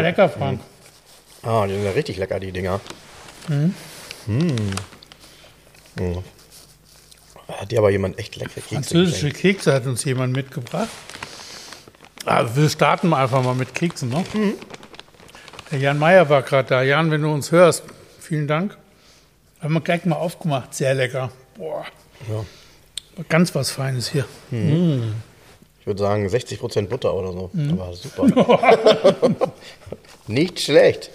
Total lecker, Frank. ah, die sind ja richtig lecker, die Dinger. Hm. Hm. Hat dir aber jemand echt leckere Kekse Französische geschenkt. Kekse hat uns jemand mitgebracht. Also wir starten einfach mal mit Keksen. Ne? Mhm. Der Jan Meyer war gerade da. Jan, wenn du uns hörst, vielen Dank. Haben wir gleich mal aufgemacht. Sehr lecker. Boah. Ja. Ganz was Feines hier. Ich würde sagen 60% Butter oder so. Aber super. Nicht schlecht.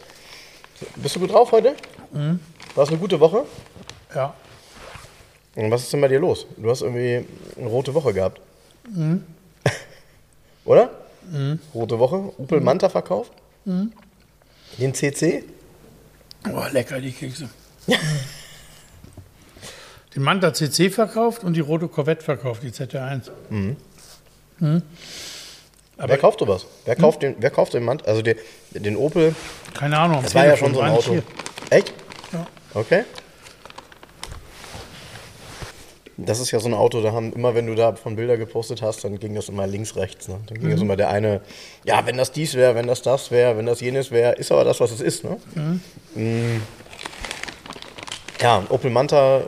Bist du gut drauf heute? War es eine gute Woche? Ja. Und was ist denn bei dir los? Du hast irgendwie eine rote Woche gehabt. Oder? Rote Woche. Opel Manta verkauft. Den CC. Boah, lecker, die Kekse. Den Manta CC verkauft und die rote Corvette verkauft, die ZR1. Wer kauft sowas? Wer kauft den, wer kauft den Manta? Also den, den Opel. Keine Ahnung. Das war ja schon so ein Auto. hier. Echt? Ja. Okay. Das ist ja so ein Auto, da haben immer, wenn du da von Bilder gepostet hast, dann ging das immer links, rechts. Ne? Dann ging das immer der eine, ja, wenn das dies wäre, wenn das das wäre, wenn das jenes wäre, ist aber das, was es ist. Ne? Mm. Ja, Opel Manta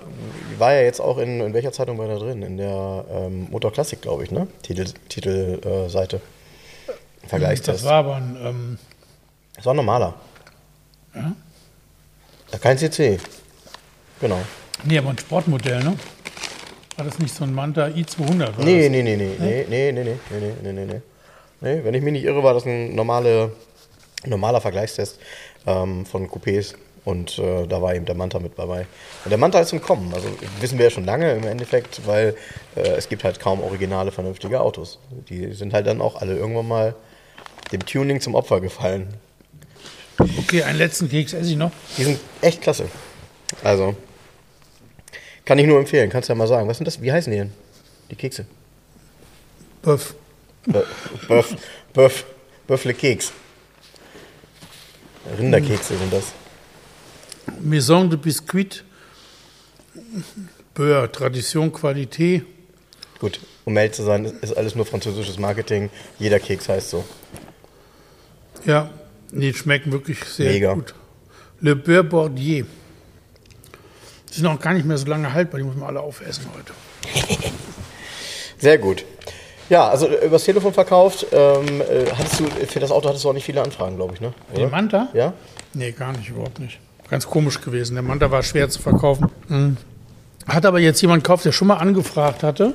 war ja jetzt auch in, in welcher Zeitung war der drin? In der ähm, Motor Classic, glaube ich, ne? Titel, Titelseite. Äh, Seite. Vergleichstest. Das war aber ein, ähm, Das war ein normaler. Ja? Ja, Kein CC. Genau. nee, aber ein Sportmodell, ne? War das nicht so ein Manta i200? War Nee, das? nee, nee, nee, nee, nee, nee, nee, nee, nee, nee, nee. Nee, wenn ich mich nicht irre, war das ein normale, normaler Vergleichstest ähm, von Coupés und äh, da war eben der Manta mit dabei. Und der Manta ist im Kommen, also wissen wir ja schon lange im Endeffekt, weil äh, es gibt halt kaum originale, vernünftige Autos. Die sind halt dann auch alle irgendwann mal dem Tuning zum Opfer gefallen. Okay, einen letzten Keks esse ich noch. Die sind echt klasse. Also, kann ich nur empfehlen, kannst du ja mal sagen. Was sind das? Wie heißen die denn? Die Kekse? Böff. Bö- Böff, Böff, Böffle Keks. Rinderkekse sind das. Maison de Biscuit. Beurre, Tradition, Qualität. Gut, um ehrlich zu sein, ist alles nur französisches Marketing. Jeder Keks heißt so. Ja, die schmecken wirklich sehr Mega. gut. Le Beurre Bordier. Die sind auch gar nicht mehr so lange haltbar, die muss man alle aufessen heute. Sehr gut. Ja, also äh, übers Telefon verkauft. Ähm, äh, hattest du, für das Auto hattest du auch nicht viele Anfragen, glaube ich, ne? Die Manta? Ja? Nee, gar nicht, überhaupt nicht. Ganz komisch gewesen. Der Manta war schwer zu verkaufen. Mhm. Hat aber jetzt jemand gekauft, der schon mal angefragt hatte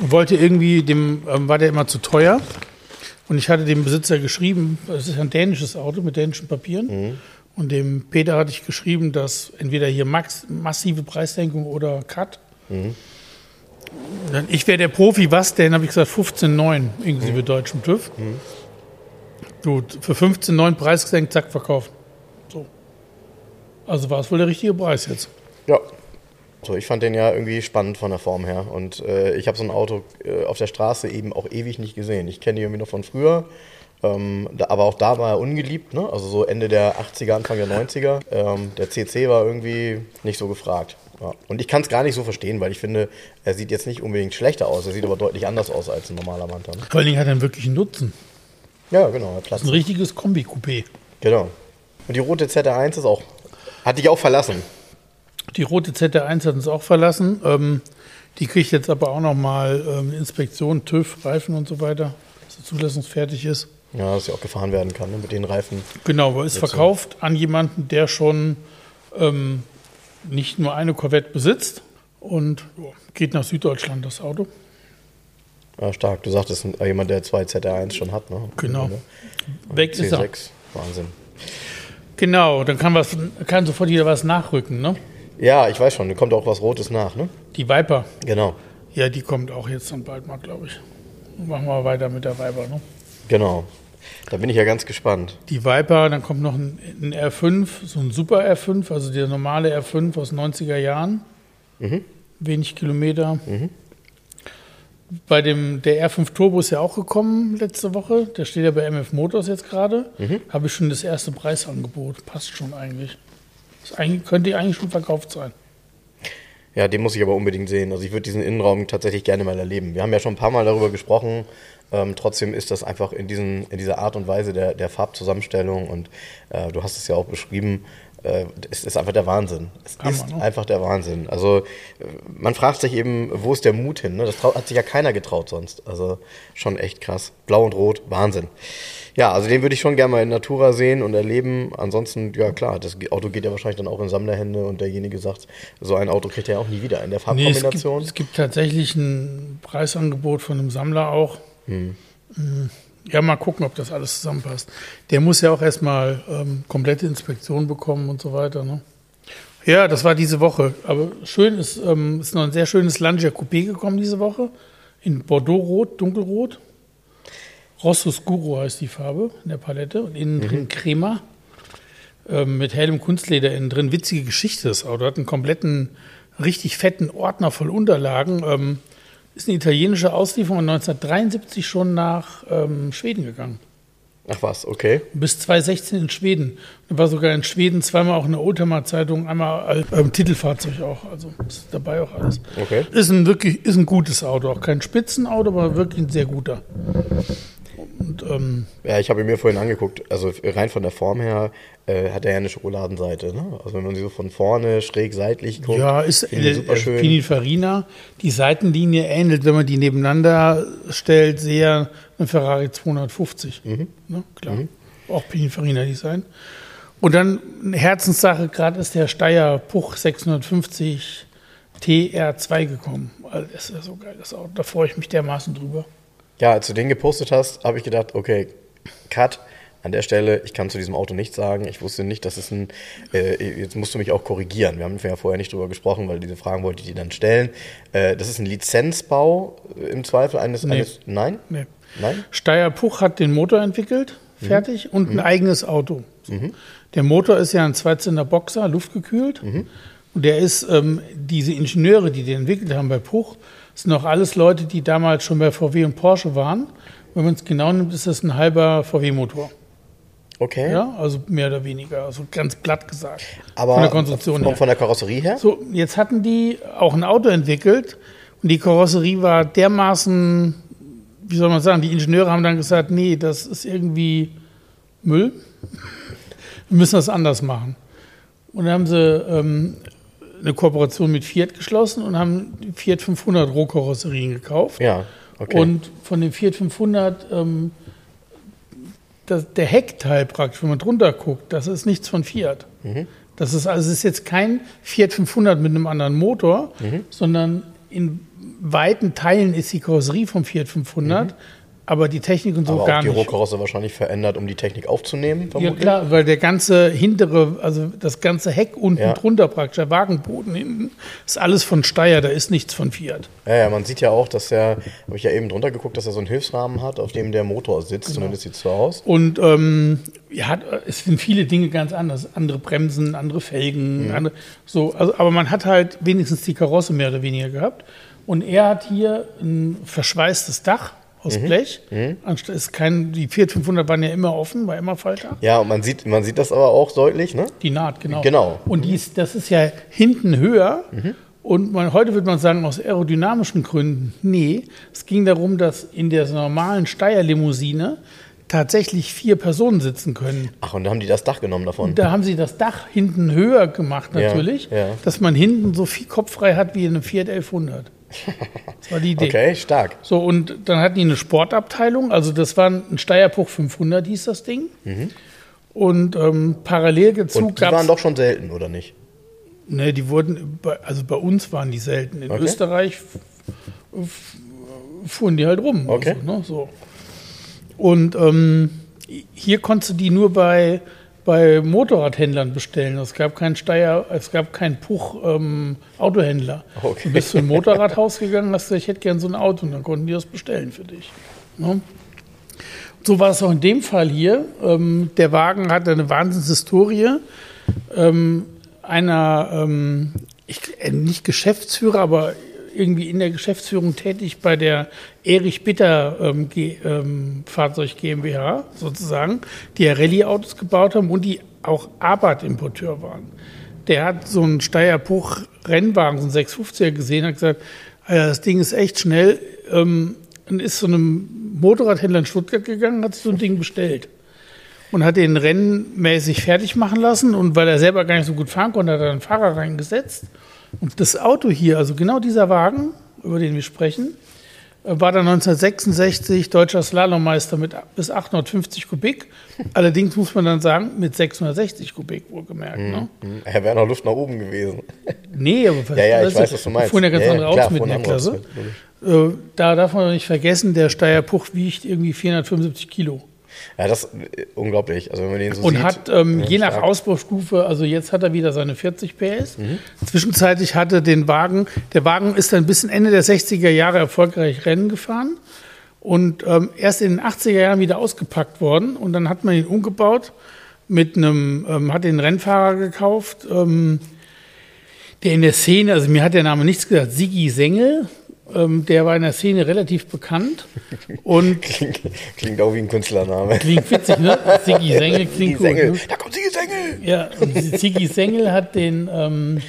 und wollte irgendwie, dem ähm, war der immer zu teuer. Und ich hatte dem Besitzer geschrieben, es ist ein dänisches Auto mit dänischen Papieren. Und dem Peter hatte ich geschrieben, dass entweder hier max, massive Preissenkung oder Cut. Dann, Ich wäre der Profi, was denn? Habe ich gesagt, 15,9 inklusive deutschem TÜV. Gut, für 15,9 Preis gesenkt, zack, verkauft. So. Also war es wohl der richtige Preis jetzt. Ja. So, ich fand den ja irgendwie spannend von der Form her. Und äh, ich habe so ein Auto äh, auf der Straße eben auch ewig nicht gesehen. Ich kenne die irgendwie noch von früher. Ähm, da, aber auch da war er ungeliebt, ne? Also so Ende der 80er, Anfang der 90er. Ähm, der CC war irgendwie nicht so gefragt. Ja. Und ich kann es gar nicht so verstehen, weil ich finde, er sieht jetzt nicht unbedingt schlechter aus. Er sieht aber deutlich anders aus als ein normaler Manta. Ne? Vor allen Dingen hat er einen wirklichen Nutzen. Ja, genau. Platz. Ein richtiges Kombi-Coupé. Genau. Und die rote ZR1 ist auch, hat dich auch verlassen. Die rote ZR1 hat uns auch verlassen. Ähm, die kriegt jetzt aber auch nochmal ähm, Inspektion, TÜV, Reifen und so weiter, dass sie zulassungsfertig ist. Ja, dass sie auch gefahren werden kann ne? mit den Reifen. Genau, aber ist verkauft an jemanden, der schon ähm, nicht nur eine Corvette besitzt und ja, geht nach Süddeutschland das Auto. Ja, stark. Du sagtest, äh, jemand, der zwei ZR1 schon hat, ne? Genau. Ne? Weg ist er. C6. Wahnsinn. Genau, dann kann, was, kann sofort wieder was nachrücken. Ne? Ja, ich weiß schon, da kommt auch was Rotes nach, ne? Die Viper, Genau. ja, die kommt auch jetzt dann bald mal, glaube ich. machen wir weiter mit der Viper. Ne? Genau. Da bin ich ja ganz gespannt. Die Viper, dann kommt noch ein, ein R5, so ein Super R5, also der normale R5 aus 90er Jahren. Wenig Kilometer. Bei dem, der R5 Turbo ist ja auch gekommen letzte Woche. Der steht ja bei MF Motors jetzt gerade. Habe ich schon das erste Preisangebot. Passt schon eigentlich. Ist eigentlich könnte eigentlich schon verkauft sein. Ja, den muss ich aber unbedingt sehen. Also ich würde diesen Innenraum tatsächlich gerne mal erleben. Wir haben ja schon ein paar Mal darüber gesprochen. Ähm, trotzdem ist das einfach in, diesen, in dieser Art und Weise der, der Farbzusammenstellung und äh, du hast es ja auch beschrieben, es ist einfach der Wahnsinn. Es Hammer, ist ne? einfach der Wahnsinn. Also äh, man fragt sich eben, wo ist der Mut hin? Ne? Das hat sich ja keiner getraut sonst. Also schon echt krass. Blau und Rot, Wahnsinn. Ja, also den würde ich schon gerne mal in Natura sehen und erleben. Ansonsten, ja klar, das Auto geht ja wahrscheinlich dann auch in Sammlerhände und derjenige sagt, so ein Auto kriegt er ja auch nie wieder in der Nee, es, gibt, Farbkombination. es gibt tatsächlich ein Preisangebot von einem Sammler auch. Hm. Mm, Ja, mal gucken, ob das alles zusammenpasst. Der muss ja auch erstmal ähm, komplette Inspektion bekommen und so weiter. Ne? Ja, das war diese Woche. Aber schön ist, ähm, ist noch ein sehr schönes Lancia Coupé gekommen diese Woche. In Bordeaux-Rot, dunkelrot. Rossus Guru heißt die Farbe in der Palette. Und innen drin Crema. Ähm, mit hellem Kunstleder innen drin. Witzige Geschichte das Auto. Hat einen kompletten, richtig fetten Ordner voll Unterlagen. Ähm, ist eine italienische Auslieferung und 1973 schon nach ähm, Schweden gegangen. Ach was, okay. Bis 2016 in Schweden. Und war sogar in Schweden zweimal auch in der Oldtimer-Zeitung, einmal als ähm, Titelfahrzeug auch. Also ist dabei auch alles. Okay. Ist ein wirklich ist ein gutes Auto. Auch kein Spitzenauto, aber wirklich ein sehr guter. Und ähm, Ja, ich habe ihn mir vorhin angeguckt. Also rein von der Form her äh, hat er ja eine Schokoladenseite. Ne? Also wenn man sie so von vorne schräg seitlich guckt, ja, ist äh, super schön. Pininfarina. Die Seitenlinie ähnelt, wenn man die nebeneinander stellt, sehr einem Ferrari 250. Mhm. Ne, klar. Auch Pininfarina-Design. Und dann eine Herzenssache, gerade ist der Steyr Puch 650 TR2 gekommen. Also das ist ja so geil, das Auto. Da freue ich mich dermaßen drüber. Ja, als du den gepostet hast, habe ich gedacht, okay, Cut. An der Stelle, ich kann zu diesem Auto nichts sagen. Ich wusste nicht, dass es ein. Äh, jetzt musst du mich auch korrigieren. Wir haben ja vorher nicht drüber gesprochen, weil diese Fragen wollte ich dir dann stellen. Äh, das ist ein Lizenzbau im Zweifel eines. Nee. eines nein? Nee. Nein? Steyr Puch hat den Motor entwickelt, fertig, und ein eigenes Auto. Der Motor ist ja ein Zweizylinder Boxer, luftgekühlt. Und der ist, ähm, diese Ingenieure, die den entwickelt haben bei Puch, sind auch alles Leute, die damals schon bei VW und Porsche waren. Wenn man es genau nimmt, ist das ein halber VW-Motor. Okay. Ja, also mehr oder weniger, also ganz platt gesagt. Aber von der Konstruktion von, her. von der Karosserie her? So, jetzt hatten die auch ein Auto entwickelt und die Karosserie war dermaßen, wie soll man sagen, die Ingenieure haben dann gesagt, nee, das ist irgendwie Müll. Wir müssen das anders machen. Und dann haben sie ähm, eine Kooperation mit Fiat geschlossen und haben Fiat 500 Rohkarosserien gekauft. Ja, okay. Und von dem Fiat 500, ähm, das, der Heckteil praktisch, wenn man drunter guckt, das ist nichts von Fiat. Das ist also es ist jetzt kein Fiat 500 mit einem anderen Motor, sondern in weiten Teilen ist die Karosserie vom Fiat 500, aber die Technik und so Aber gar auch die nicht. Rohkarosse wahrscheinlich verändert, um die Technik aufzunehmen, Ja vermutlich. klar, weil der ganze hintere, also das ganze Heck unten Ja. drunter praktisch, der Wagenboden hinten, ist alles von Steyr, da ist nichts von Fiat. Ja, ja, man sieht ja auch, dass er, habe ich ja eben drunter geguckt, dass er so einen Hilfsrahmen hat, auf dem der Motor sitzt, Genau. zumindest sieht es so aus. Und ähm, ja, es sind viele Dinge ganz anders. Andere Bremsen, andere Felgen, andere, so, also, aber man hat halt wenigstens die Karosse mehr oder weniger gehabt. Und er hat hier ein verschweißtes Dach aus Blech. Anstatt ist kein, die Fiat 500 waren ja immer offen, war immer Falter. Ja, und man sieht, man sieht das aber auch deutlich, ne? Die Naht, genau. Genau. Und die ist, das ist ja hinten höher. Und man, heute würde man sagen, aus aerodynamischen Gründen. Nee, es ging darum, dass in der normalen Steyr-Limousine tatsächlich vier Personen sitzen können. Ach, und da haben die das Dach genommen davon. Da haben sie das Dach hinten höher gemacht Ja, natürlich, ja. dass man hinten so viel Kopf frei hat wie in einem Fiat 1100. Das war die Idee. Okay, stark. So, und dann hatten die eine Sportabteilung, also das war ein Steierpuch 500 hieß das Ding. Und ähm, parallel dazu Und die gab waren doch schon selten, oder nicht? Ne, die wurden, also bei uns waren die selten. In Okay. Österreich fuhren die halt rum. Okay. Also, ne, so. Und ähm, hier konntest du die nur bei bei Motorradhändlern bestellen. Es gab keinen Steier, es gab keinen Puch ähm, Autohändler. Okay. Du bist zu einem Motorradhaus gegangen, hast gesagt, ich hätte gern so ein Auto und dann konnten die das bestellen für dich. Ne? So war es auch in dem Fall hier. Ähm, der Wagen hatte eine Wahnsinnshistorie. Ähm, einer, ähm, ich, äh, nicht Geschäftsführer, aber irgendwie in der Geschäftsführung tätig bei der Erich Bitter ähm, ähm, Fahrzeug GmbH sozusagen, die ja Rallye-Autos gebaut haben und die auch Abarth-Importeur waren. Der hat so einen Steierpuch Rennwagen, so einen 650er gesehen, hat gesagt, Alter, das Ding ist echt schnell, ähm, und ist zu einem Motorradhändler in Stuttgart gegangen, hat sich so ein Ding bestellt und hat den rennmäßig fertig machen lassen. Und weil er selber gar nicht so gut fahren konnte, hat er einen Fahrer reingesetzt. Und das Auto hier, also genau dieser Wagen, über den wir sprechen, äh, war dann 1966 deutscher Slalommeister mit bis 850 Kubik. Allerdings muss man dann sagen, mit 660 Kubik wohlgemerkt. Ne? Hm, Er wäre noch Luft nach oben gewesen. Nee, aber Ja, ja, ich weiß, was du meinst. Fuhren ja ganz Ja, ja, andere Autos mit in der Klasse. Mit, Äh, Da darf man nicht vergessen, der Steierpuch wiegt irgendwie 475 Kilo. Ja, das ist äh, unglaublich. Also wenn man den so Und sieht. hat ähm, je nach stark. Ausbaustufe, also jetzt hat er wieder seine 40 PS. Mhm. Zwischenzeitlich hatte den Wagen, der Wagen ist dann bis Ende der 60er Jahre erfolgreich Rennen gefahren und ähm, erst in den 80er Jahren wieder ausgepackt worden und dann hat man ihn umgebaut mit einem, ähm, hat den Rennfahrer gekauft, ähm, der in der Szene, also mir hat der Name nichts gesagt, Sigi Sengel, ähm, der war in der Szene relativ bekannt und Klingt, klingt auch wie ein Künstlername. klingt witzig, ne? Sigi Sengel klingt gut. Sängel. Ne? Da kommt Sigi Sängel! Ja, und Ziggy Sengel hat den ähm,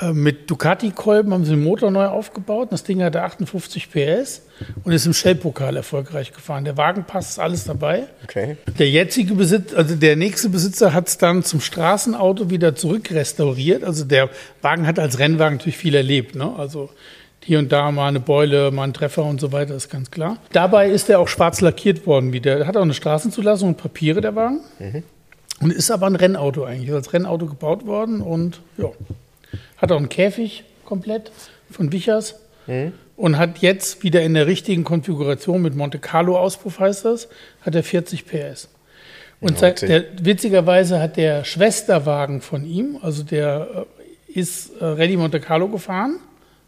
äh, mit Ducati-Kolben haben sie den Motor neu aufgebaut. Das Ding hatte 58 PS und ist im Shell-Pokal erfolgreich gefahren. Der Wagen passt, alles dabei. Okay. Der jetzige Besitzer, also der nächste Besitzer hat es dann zum Straßenauto wieder zurückrestauriert. Also der Wagen hat als Rennwagen natürlich viel erlebt. Ne? Also hier und da mal eine Beule, mal ein Treffer und so weiter, ist ganz klar. Dabei ist er auch schwarz lackiert worden wieder. Er hat auch eine Straßenzulassung und Papiere, der Wagen. Und ist aber ein Rennauto eigentlich, ist als Rennauto gebaut worden und ja, hat auch einen Käfig komplett von Wichers und hat jetzt wieder in der richtigen Konfiguration mit Monte Carlo Auspuff heißt das, hat er 40 PS. Und seit- der, witzigerweise hat der Schwesterwagen von ihm, also der äh, ist äh, Rallye Monte Carlo gefahren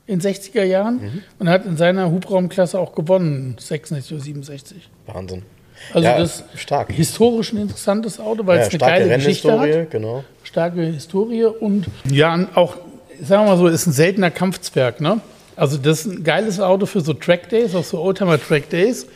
in 60er Jahren und hat in seiner Hubraumklasse auch gewonnen, 66 oder 67. Wahnsinn. Also ja, das stark. historisch ein interessantes Auto, weil Ja, es eine geile Geschichte hat genau. starke Historie und ja, auch, sagen wir mal so, ist ein seltener Kampfzwerg, ne? Also das ist ein geiles Auto für so Track Days, auch so Oldtimer Track Days.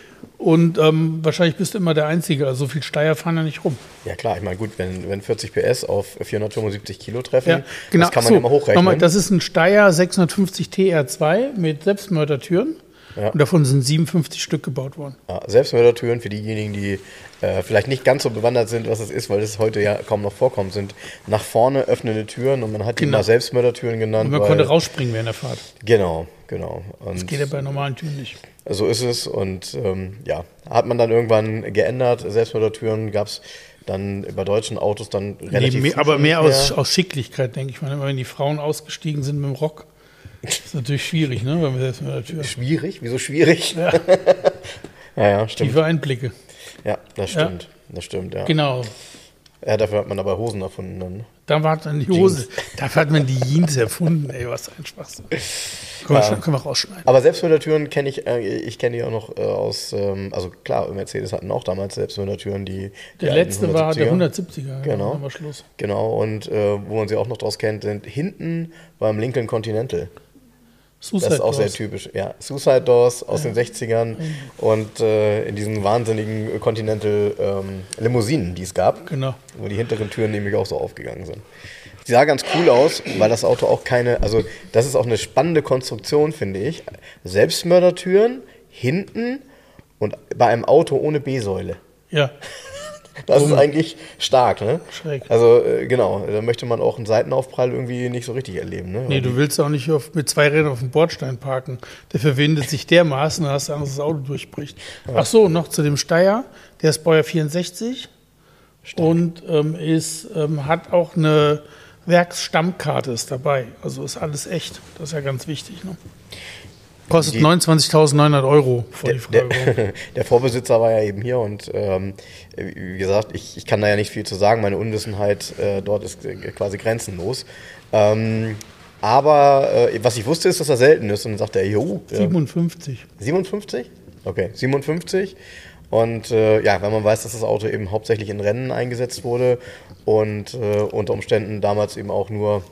Und ähm, wahrscheinlich bist du immer der Einzige. Also so viel Steier fahren da nicht rum. Ja klar, ich meine, gut, wenn, wenn 40 PS auf 475 Kilo treffen, Ja, genau. das kann man So, mal hochrechnen. Nochmal, das ist ein Steyr 650 TR2 mit Selbstmördertüren. Ja. Und davon sind 57 Stück gebaut worden. Ja, Selbstmördertüren für diejenigen, die äh, vielleicht nicht ganz so bewandert sind, was es ist, weil es heute ja kaum noch vorkommt, sind nach vorne öffnende Türen und man hat die Genau. mal Selbstmördertüren genannt. Und man weil, konnte rausspringen während der Fahrt. Genau, genau. Und Das geht ja bei normalen Türen nicht. so ist es und ähm, ja, hat man dann irgendwann geändert. Selbstmördertüren gab es dann bei deutschen Autos dann Nee, relativ mehr, früh aber mehr nicht aus, aus Schicklichkeit, denke ich mal. Wenn die Frauen ausgestiegen sind mit dem Rock. Das ist natürlich schwierig, ne? Wenn wir mit der Tür. Schwierig? Wieso schwierig? Ja, ja, stimmt. Tiefe Einblicke. Ja, das stimmt. Das stimmt, ja. Genau. ja. Dafür hat man aber Hosen erfunden dann. Da war dann die Hose. Dafür hat man die Jeans erfunden. Ey, was ein Schwachsinn. Können wir, schon- können wir rausschneiden. Aber Selbstmördertüren kenne ich, äh, ich kenne die auch noch äh, aus, ähm, also klar, Mercedes hatten auch damals Selbstmördertüren, die. die Der alten letzte war der 170er. 170er. Genau. War Schluss. Genau, und äh, wo man sie auch noch draus kennt, sind hinten beim Lincoln Continental. Suicide Das ist auch sehr Doors. typisch. Ja, Suicide Doors aus den 60ern und äh, in diesen wahnsinnigen Continental ähm, Limousinen, die es gab, Genau. wo die hinteren Türen nämlich auch so aufgegangen sind. Die sah ganz cool aus, weil das Auto auch keine, also das ist auch eine spannende Konstruktion, finde ich. Selbstmördertüren hinten und bei einem Auto ohne B-Säule. Ja. Das ist eigentlich stark, ne? Schräg. Also äh, genau, da möchte man auch einen Seitenaufprall irgendwie nicht so richtig erleben, ne? Nee, du willst auch nicht auf, mit zwei Rädern auf dem Bordstein parken. Der verwindet sich dermaßen, dass das Auto durchbricht. Ach so, noch zu dem Steyr. Der ist Baujahr 64 und ähm, ist, ähm, hat auch eine Werksstammkarte ist dabei. Also ist alles echt. Das ist ja ganz wichtig. Ne? Kostet die- 29.900 Euro. Der, der, der Vorbesitzer war ja eben hier und ähm, wie gesagt, ich, ich kann da ja nicht viel zu sagen. Meine Unwissenheit äh, dort ist äh, quasi grenzenlos. Ähm, aber äh, was ich wusste, ist, dass er selten ist. Und dann sagte er, jo, äh, 57. 57? Okay, 57. Und äh, ja, wenn man weiß, dass das Auto eben hauptsächlich in Rennen eingesetzt wurde und äh, unter Umständen damals eben auch nur,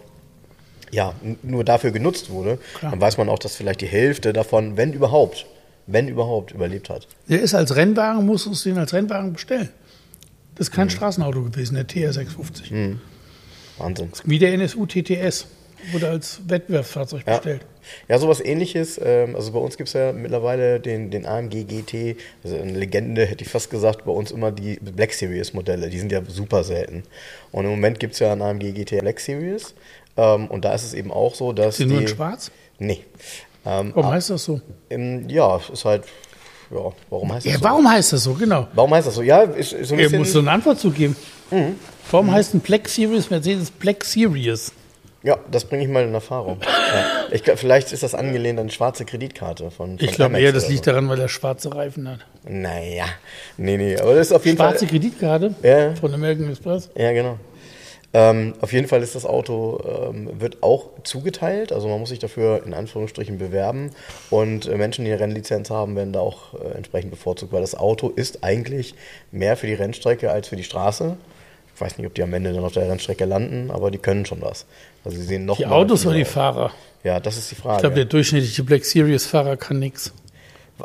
ja, nur dafür genutzt wurde, Klar. dann weiß man auch, dass vielleicht die Hälfte davon, wenn überhaupt, wenn überhaupt, überlebt hat. Der ist als Rennwagen, musst du es den als Rennwagen bestellen. Das ist kein Mhm. Straßenauto gewesen, der TR650. Wahnsinn. Wie der NSU TTS. Wurde als Wettbewerbsfahrzeug Ja. bestellt. Ja, sowas ähnliches. Ähm, also bei uns gibt es ja mittlerweile den, den AMG GT, also eine Legende, hätte ich fast gesagt, bei uns immer die Black Series Modelle. Die sind ja super selten. Und im Moment gibt es ja einen AMG GT Black Series. Ähm, und da ist es eben auch so, dass. Sind nur die, in schwarz? Nee. Ähm, Warum heißt das so? ähm, ja, ist halt. Ja, warum heißt das Ja, so? warum heißt das so? Genau. Warum heißt das so? Ja, ist, ist so ein Er muss so eine Antwort zugeben. Mhm. Warum heißt ein Black Series Mercedes Black Series? ja, das bringe ich mal in Erfahrung. ja. ich, vielleicht ist das angelehnt an schwarze Kreditkarte von. von Ich glaube eher, das liegt daran, weil er schwarze Reifen hat. so. Naja, nee, nee, aber das ist auf jeden Schwarze Fall. Kreditkarte Ja. von American Express. Ja, genau. Ähm, auf jeden Fall ist das Auto, ähm, wird auch zugeteilt, also man muss sich dafür in Anführungsstrichen bewerben und äh, Menschen, die eine Rennlizenz haben, werden da auch äh, entsprechend bevorzugt, weil das Auto ist eigentlich mehr für die Rennstrecke als für die Straße. Ich weiß nicht, ob die am Ende dann auf der Rennstrecke landen, aber die können schon was. Also sie sehen noch Die Autos oder die. Fahrer? Ja, das ist die Ich Frage. glaube, der durchschnittliche Black Series-Fahrer kann nichts.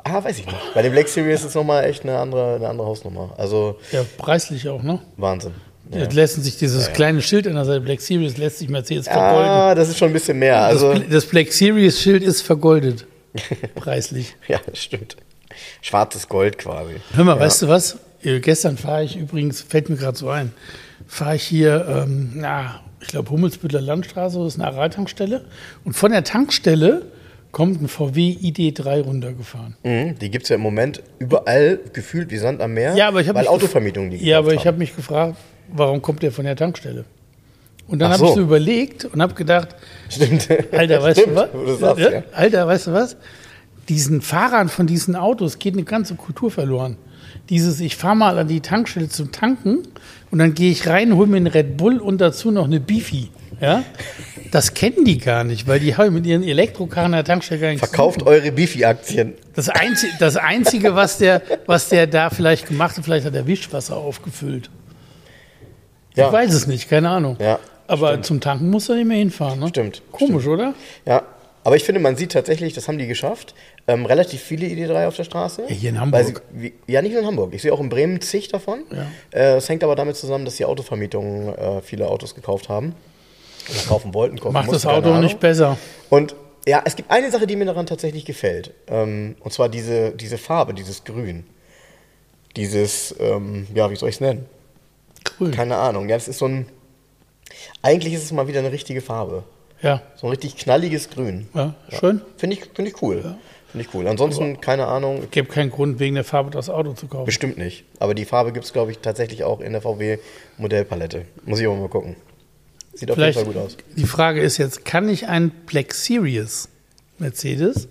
ah, weiß ich nicht. Bei dem Black Series ist nochmal echt eine andere, eine andere Hausnummer. Also Ja, preislich auch, ne? Wahnsinn. Ja. Jetzt lassen sich dieses kleine Schild an der Seite Black Series lässt sich Mercedes vergolden. Ah, das ist schon ein bisschen mehr. Also, das, das Black Series Schild ist vergoldet. Preislich. Ja, stimmt. Schwarzes Gold quasi. Hör mal, ja. weißt du was? Äh, Gestern fahre ich übrigens, fällt mir gerade so ein, fahre ich hier, ähm, na, ich glaube Hummelsbüttler Landstraße, das ist eine Aral-Tankstelle. Und von der Tankstelle kommt ein VW ID3 runtergefahren. Mhm, die gibt es ja im Moment überall gefühlt wie Sand am Meer, Ja, aber ich weil mich Autovermietungen die Ja, aber ich habe mich gefragt, warum kommt der von der Tankstelle? Und dann Ach habe ich so. so überlegt und habe gedacht, Stimmt. Alter, weißt Stimmt, du was? sagst, Ja. Alter, weißt du was? Diesen Fahrern von diesen Autos geht eine ganze Kultur verloren. Dieses, ich fahre mal an die Tankstelle zum Tanken und dann gehe ich rein, hole mir einen Red Bull und dazu noch eine Beefy. Ja? Das kennen die gar nicht, weil die haben mit ihren Elektrokarren an der Tankstelle gar nichts Verkauft eure Bifi-Aktien. das, Einzi das Einzige, was der, was der da vielleicht gemacht hat, vielleicht hat er Wischwasser aufgefüllt. Ja. Ich weiß es nicht, keine Ahnung. Ja, Aber zum Tanken muss er nicht mehr hinfahren. Ne? Stimmt, Komisch, oder? Ja, aber ich finde, man sieht tatsächlich, das haben die geschafft, ähm, relativ viele ID3 auf der Straße. Ja, hier in Hamburg. Sie, wie, ja, nicht nur in Hamburg. Ich sehe auch in Bremen zig davon. Äh, Es hängt aber damit zusammen, dass die Autovermietungen äh, viele Autos gekauft haben. Oder kaufen wollten, kaufen Macht das mussten, keine Auto nicht besser. Und ja, es gibt eine Sache, die mir daran tatsächlich gefällt. Ähm, und zwar diese, diese Farbe, dieses Grün. Dieses, ähm, ja, wie soll ich es nennen? Cool. Keine Ahnung. Ja, es ist so ein. Eigentlich ist es mal wieder eine richtige Farbe. Ja, So ein richtig knalliges Grün. ja, schön. Finde ich, find ich cool. Finde ich cool. Ansonsten, keine Ahnung, Gibt keinen Grund, wegen der Farbe das Auto zu kaufen. bestimmt nicht. Aber die Farbe gibt es, glaube ich, tatsächlich auch in der VW-Modellpalette. Muss ich aber mal gucken. Sieht auf jeden Vielleicht, Fall gut aus. die Frage ist jetzt, kann ich einen Black Series Mercedes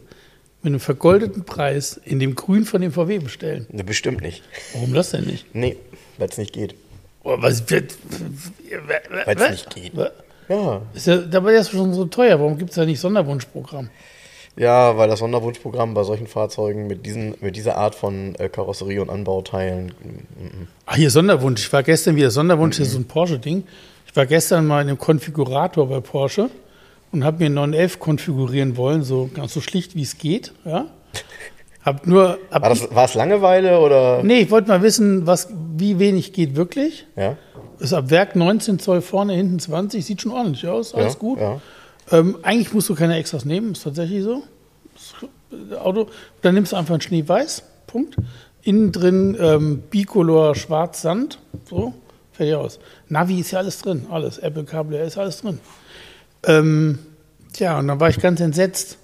mit einem vergoldeten Preis in dem Grün von dem VW bestellen? Ne, bestimmt nicht. Warum das denn nicht? Nee, weil es nicht geht. Oh, was wird. Weil's was? nicht geht. Ja. Ist ja, dabei ist das schon so teuer. Warum gibt es da nicht Sonderwunschprogramm? Ja, weil das Sonderwunschprogramm bei solchen Fahrzeugen mit, diesen, mit dieser Art von äh, Karosserie und Anbauteilen. mm, Ach, hier Sonderwunsch. Ich war gestern wieder Sonderwunsch, das ist so ein Porsche-Ding. Ich war gestern mal in einem Konfigurator bei Porsche und habe mir einen 911 konfigurieren wollen, so ganz so schlicht wie es geht. Ja? Hab nur. Hab War, das, war es Langeweile oder? nee, ich wollte mal wissen, was, wie wenig geht wirklich. Ja. Ist ab Werk 19 Zoll vorne, hinten 20, sieht schon ordentlich aus, alles ja, gut. Ja. Ähm, eigentlich musst du keine Extras nehmen, ist tatsächlich so. Das Auto, dann nimmst du einfach ein Schneeweiß, Punkt. Innen drin ähm, Bicolor Schwarz Sand, so, fertig aus. Navi ist ja alles drin, alles. Apple CarPlay ist alles drin. Ähm, tja, und dann war ich ganz entsetzt.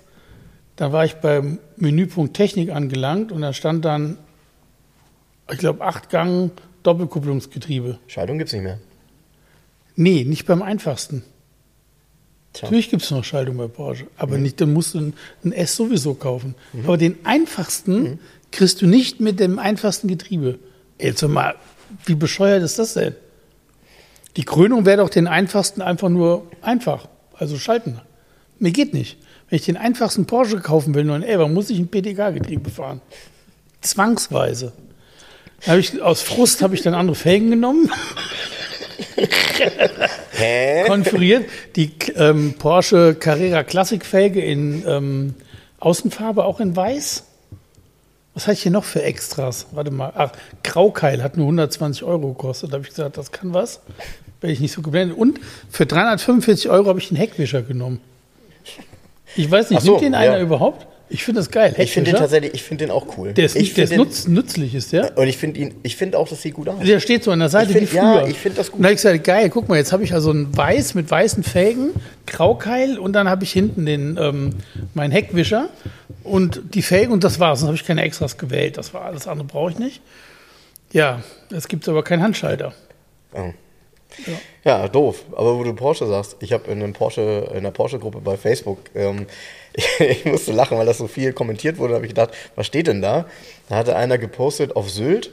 Da war ich beim Menüpunkt Technik angelangt und da stand dann, ich glaube, acht Gang Doppelkupplungsgetriebe. Schaltung gibt es nicht mehr. Nee, nicht beim einfachsten. Natürlich gibt es noch Schaltung bei Porsche, aber nicht, dann musst du ein, ein S sowieso kaufen. Aber den einfachsten kriegst du nicht mit dem einfachsten Getriebe. Jetzt mal, wie bescheuert ist das denn? Die Krönung wäre doch den einfachsten einfach nur einfach, also schalten. Mir geht nicht. Wenn ich den einfachsten Porsche kaufen will, nur ein 11, muss ich ein PTK-Getriebe fahren. Zwangsweise. Hab ich, aus Frust habe ich dann andere Felgen genommen. Hä? konfiguriert. Die ähm, Porsche Carrera Classic Felge in ähm, Außenfarbe, auch in weiß. Was hatte ich hier noch für Extras? Warte mal. Ach, Graukeil hat nur 120 Euro gekostet. Da habe ich gesagt, das kann was. Bin ich nicht so geblendet. Und für 345 Euro habe ich den Heckwischer genommen. Ich weiß nicht, so, nimmt den einer ja. überhaupt? Ich finde das geil. Ich finde den tatsächlich, ich finde den auch cool. Der ist, ich der ist den- nutz, nützlich, ist der? Und ich finde ihn, ich finde auch, das sieht gut aus. Der steht so an der Seite find- wie ja, früher. ich find das gut. Und da habe ich gesagt, geil, guck mal, jetzt habe ich also ein Weiß mit weißen Felgen, Graukeil und dann habe ich hinten den, ähm, meinen Heckwischer und die Felgen und das war's. Sonst habe ich keine Extras gewählt. Das war alles andere brauche ich nicht. Ja, es gibt aber keinen Handschalter. Oh. Ja, doof. Aber wo du Porsche sagst, ich habe in, einem Porsche, in einer Porsche-Gruppe bei Facebook, ähm, ich, musste lachen, weil das so viel kommentiert wurde. Da habe ich gedacht, was steht denn da? Da hatte einer gepostet auf Sylt.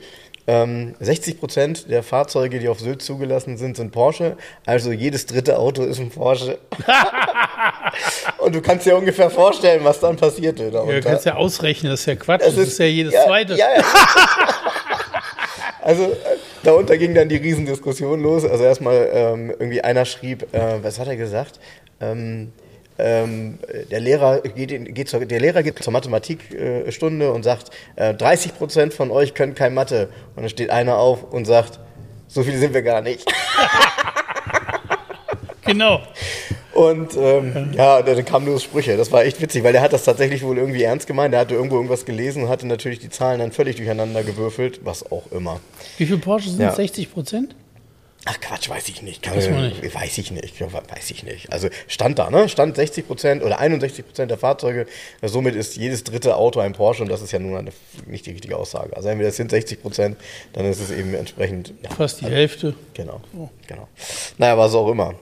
Ähm, 60 Prozent der Fahrzeuge, die auf Sylt zugelassen sind, sind Porsche. Also jedes dritte Auto ist ein Porsche. Und du kannst dir ungefähr vorstellen, was dann passierte. Ja, du kannst ja ausrechnen, das ist ja Quatsch. Es Das ist, ja jedes ja, zweite. Ja, ja. also äh, darunter ging dann die Riesendiskussion los. Also erstmal ähm, irgendwie einer schrieb, äh, was hat er gesagt? Ähm, ähm, der Lehrer geht, in, geht zur, der Lehrer geht zur Mathematikstunde äh, und sagt, äh, 30 Prozent von euch können kein Mathe. Und dann steht einer auf und sagt, so viele sind wir gar nicht. Genau. Und ähm, ja, dann kamen nur Sprüche. Das war echt witzig, weil der hat das tatsächlich wohl irgendwie ernst gemeint. Der hatte irgendwo irgendwas gelesen und hatte natürlich die Zahlen dann völlig durcheinander gewürfelt, was auch immer. Wie viele Porsche sind Ja. 60 Prozent? Ach Quatsch, weiß ich nicht. Weiß man nicht. Weiß ich nicht. Weiß ich nicht. Also stand da, ne? Stand 60 Prozent oder 61 Prozent der Fahrzeuge. Somit ist jedes dritte Auto ein Porsche und das ist ja nun eine, nicht die richtige Aussage. Also entweder es sind 60 Prozent, dann ist es eben entsprechend. Ja, Fast die Hälfte. Genau, genau. Naja, was auch immer.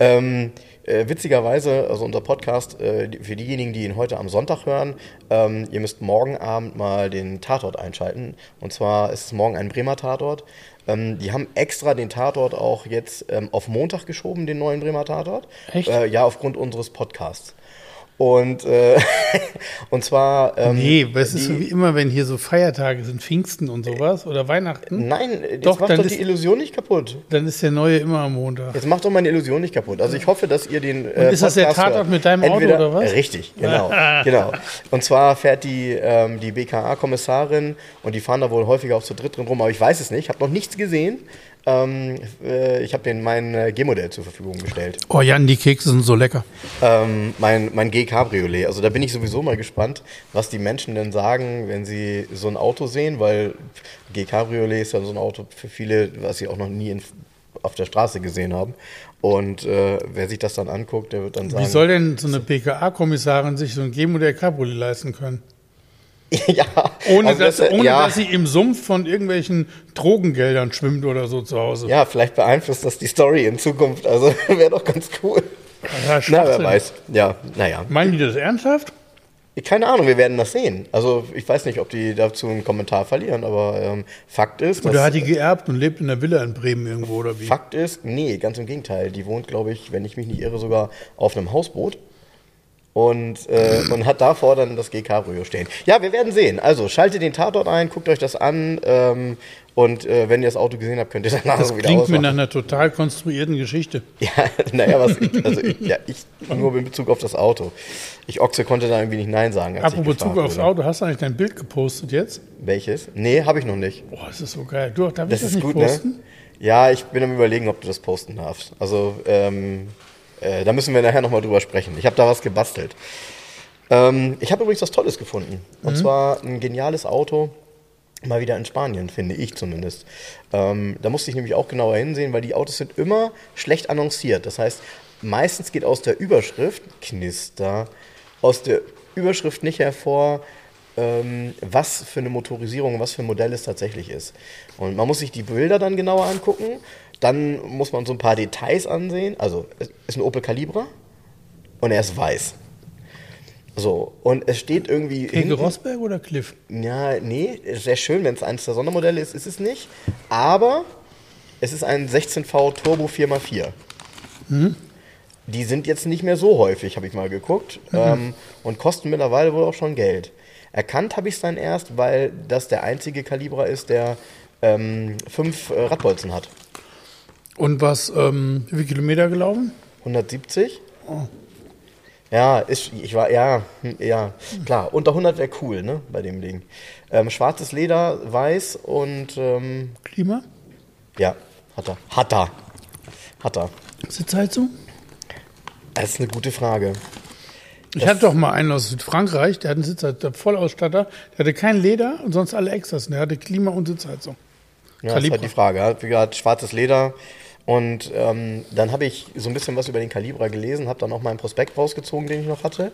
Ähm, äh, witzigerweise, also unser Podcast, äh, für diejenigen, die ihn heute am Sonntag hören, ähm, ihr müsst morgen Abend mal den Tatort einschalten. Und zwar ist es morgen ein Bremer Tatort. Ähm, die haben extra den Tatort auch jetzt ähm, auf Montag geschoben, den neuen Bremer Tatort. Echt? Äh, ja, aufgrund unseres Podcasts. Und, äh, und zwar. Ähm, Nee, es ist so wie immer, wenn hier so Feiertage sind, Pfingsten und sowas oder Weihnachten, Nein, jetzt Doch, macht dann doch ist- die Illusion nicht kaputt. dann ist der neue immer am Montag. Jetzt macht doch meine Illusion nicht kaputt. Also ich hoffe, dass ihr den. äh, ist das der Tatort mit deinem Auto Entweder, oder was? Richtig, genau, genau. Und zwar fährt die, ähm, die BKA-Kommissarin und die fahren da wohl häufiger auch zu dritt drin rum, aber ich weiß es nicht, habe noch nichts gesehen. Ähm, äh, ich habe denen mein äh, G-Modell zur Verfügung gestellt. Oh Jan, die Kekse sind so lecker. Ähm, mein, mein G-Cabriolet. Also da bin ich sowieso mal gespannt, was die Menschen denn sagen, wenn sie so ein Auto sehen, weil G-Cabriolet ist ja so ein Auto für viele, was sie auch noch nie in, auf der Straße gesehen haben. Und äh, wer sich das dann anguckt, der wird dann sagen, Wie soll denn so eine PKA-Kommissarin sich so ein G-Modell Cabriolet leisten können? ja, Ohne, also dass, das, ohne ja, dass sie im Sumpf von irgendwelchen Drogengeldern schwimmt oder so zu Hause. ja, vielleicht beeinflusst das die Story in Zukunft. Also wäre doch ganz cool. Ja, Na, wer weiß. Ja, naja. Meinen die das ernsthaft? Keine Ahnung, wir werden das sehen. Also ich weiß nicht, ob die dazu einen Kommentar verlieren, aber ähm, Fakt ist, Oder dass, hat die geerbt und lebt in der Villa in Bremen irgendwo oder wie? Fakt ist, nee, ganz im Gegenteil. Die wohnt, glaube ich, wenn ich mich nicht irre, sogar auf einem Hausboot. Und, äh, und hat davor dann das G-Cabrio stehen. Ja, wir werden sehen. Also schaltet den Tatort ein, guckt euch das an. Ähm, und äh, wenn ihr das Auto gesehen habt, könnt ihr danach Das so wieder klingt mir nach ausmachen. einer total konstruierten Geschichte. Ja, naja, was ich, also ich, ja, ich nur in Bezug auf das Auto. Ich Ochse konnte da irgendwie nicht Nein sagen. Als Apropos Bezug aufs. Auto, hast du eigentlich dein Bild gepostet jetzt? Welches? Nee, habe ich noch nicht. Boah, das ist so geil. Du, darf ich Das das ist nicht gut, posten? ne? Ja, ich bin am überlegen, ob du das posten darfst. Also, ähm, äh, da müssen wir nachher nochmal drüber sprechen. Ich habe da was gebastelt. Ähm, ich habe übrigens was Tolles gefunden. Und zwar ein geniales Auto. Mal wieder in Spanien, finde ich zumindest. Ähm, da musste ich nämlich auch genauer hinsehen, weil die Autos sind immer schlecht annonciert. Das heißt, meistens geht aus der Überschrift, Knister, aus der Überschrift nicht hervor, ähm, was für eine Motorisierung, was für ein Modell es tatsächlich ist. Und man muss sich die Bilder dann genauer angucken. Dann muss man so ein paar Details ansehen. Also, es ist ein Opel Calibra. und er ist weiß. So, und es steht irgendwie. Helge hinten- Rosberg oder Cliff? Ja, nee, sehr schön, wenn es eines der Sondermodelle ist, ist es nicht. Aber es ist ein 16V Turbo 4x4. Die sind jetzt nicht mehr so häufig, habe ich mal geguckt. Ähm, und kosten mittlerweile wohl auch schon Geld. Erkannt habe ich es dann erst, weil das der einzige Kalibra ist, der ähm, fünf äh, Radbolzen hat. Und was, ähm, wie viele Kilometer gelaufen? 170? Ja, ist, ich war, ja, hm, ja, klar. Unter 100 wäre cool, ne, bei dem Ding. Ähm, schwarzes Leder, weiß und, ähm, Klima? ja, hat er. Hat er. Hat er. Sitzheizung? Das ist eine gute Frage. Ich hatte doch mal einen aus Südfrankreich, der hat einen Sitzheizung, der Vollausstatter, der hatte kein Leder und sonst alle Extras. Der hatte Klima und Sitzheizung. Ja, das ist Kalibra. halt die Frage. Wie gesagt, schwarzes Leder. Und ähm, dann habe ich so ein bisschen was über den Kalibra gelesen, habe dann auch meinen Prospekt rausgezogen, den ich noch hatte,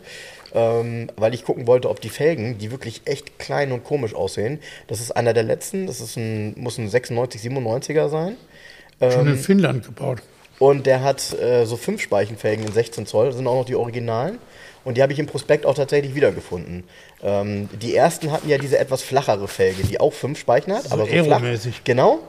ähm, weil ich gucken wollte, ob die Felgen, die wirklich echt klein und komisch aussehen, das ist einer der letzten, das ist ein, muss ein 96, 97er sein. Schon Ähm, in Finnland gebaut. Und der hat äh, so fünf Speichenfelgen in 16 Zoll, das sind auch noch die Originalen. Und die habe ich im Prospekt auch tatsächlich wiedergefunden. Ähm, die ersten hatten ja diese etwas flachere Felge, die auch fünf Speichen hat, So aber so flach. Genau.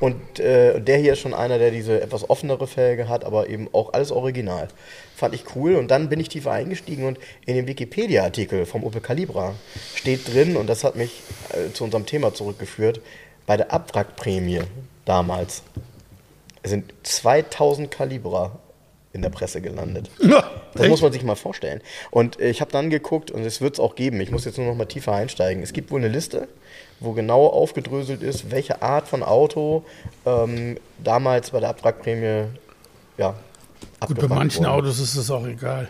Und äh, der hier ist schon einer, der diese etwas offenere Felge hat, aber eben auch alles original. Fand ich cool. Und dann bin ich tiefer eingestiegen und in dem Wikipedia-Artikel vom Opel Calibra steht drin, und das hat mich äh, zu unserem Thema zurückgeführt, bei der Abwrackprämie damals sind 2000 Calibra in der Presse gelandet. Das muss man sich mal vorstellen. Und ich habe dann geguckt, und es wird es auch geben, ich muss jetzt nur noch mal tiefer einsteigen. Es gibt wohl eine Liste, wo genau aufgedröselt ist, welche Art von Auto ähm, damals bei der Abwrackprämie ja, Gut, bei manchen wurde. Autos ist es auch egal,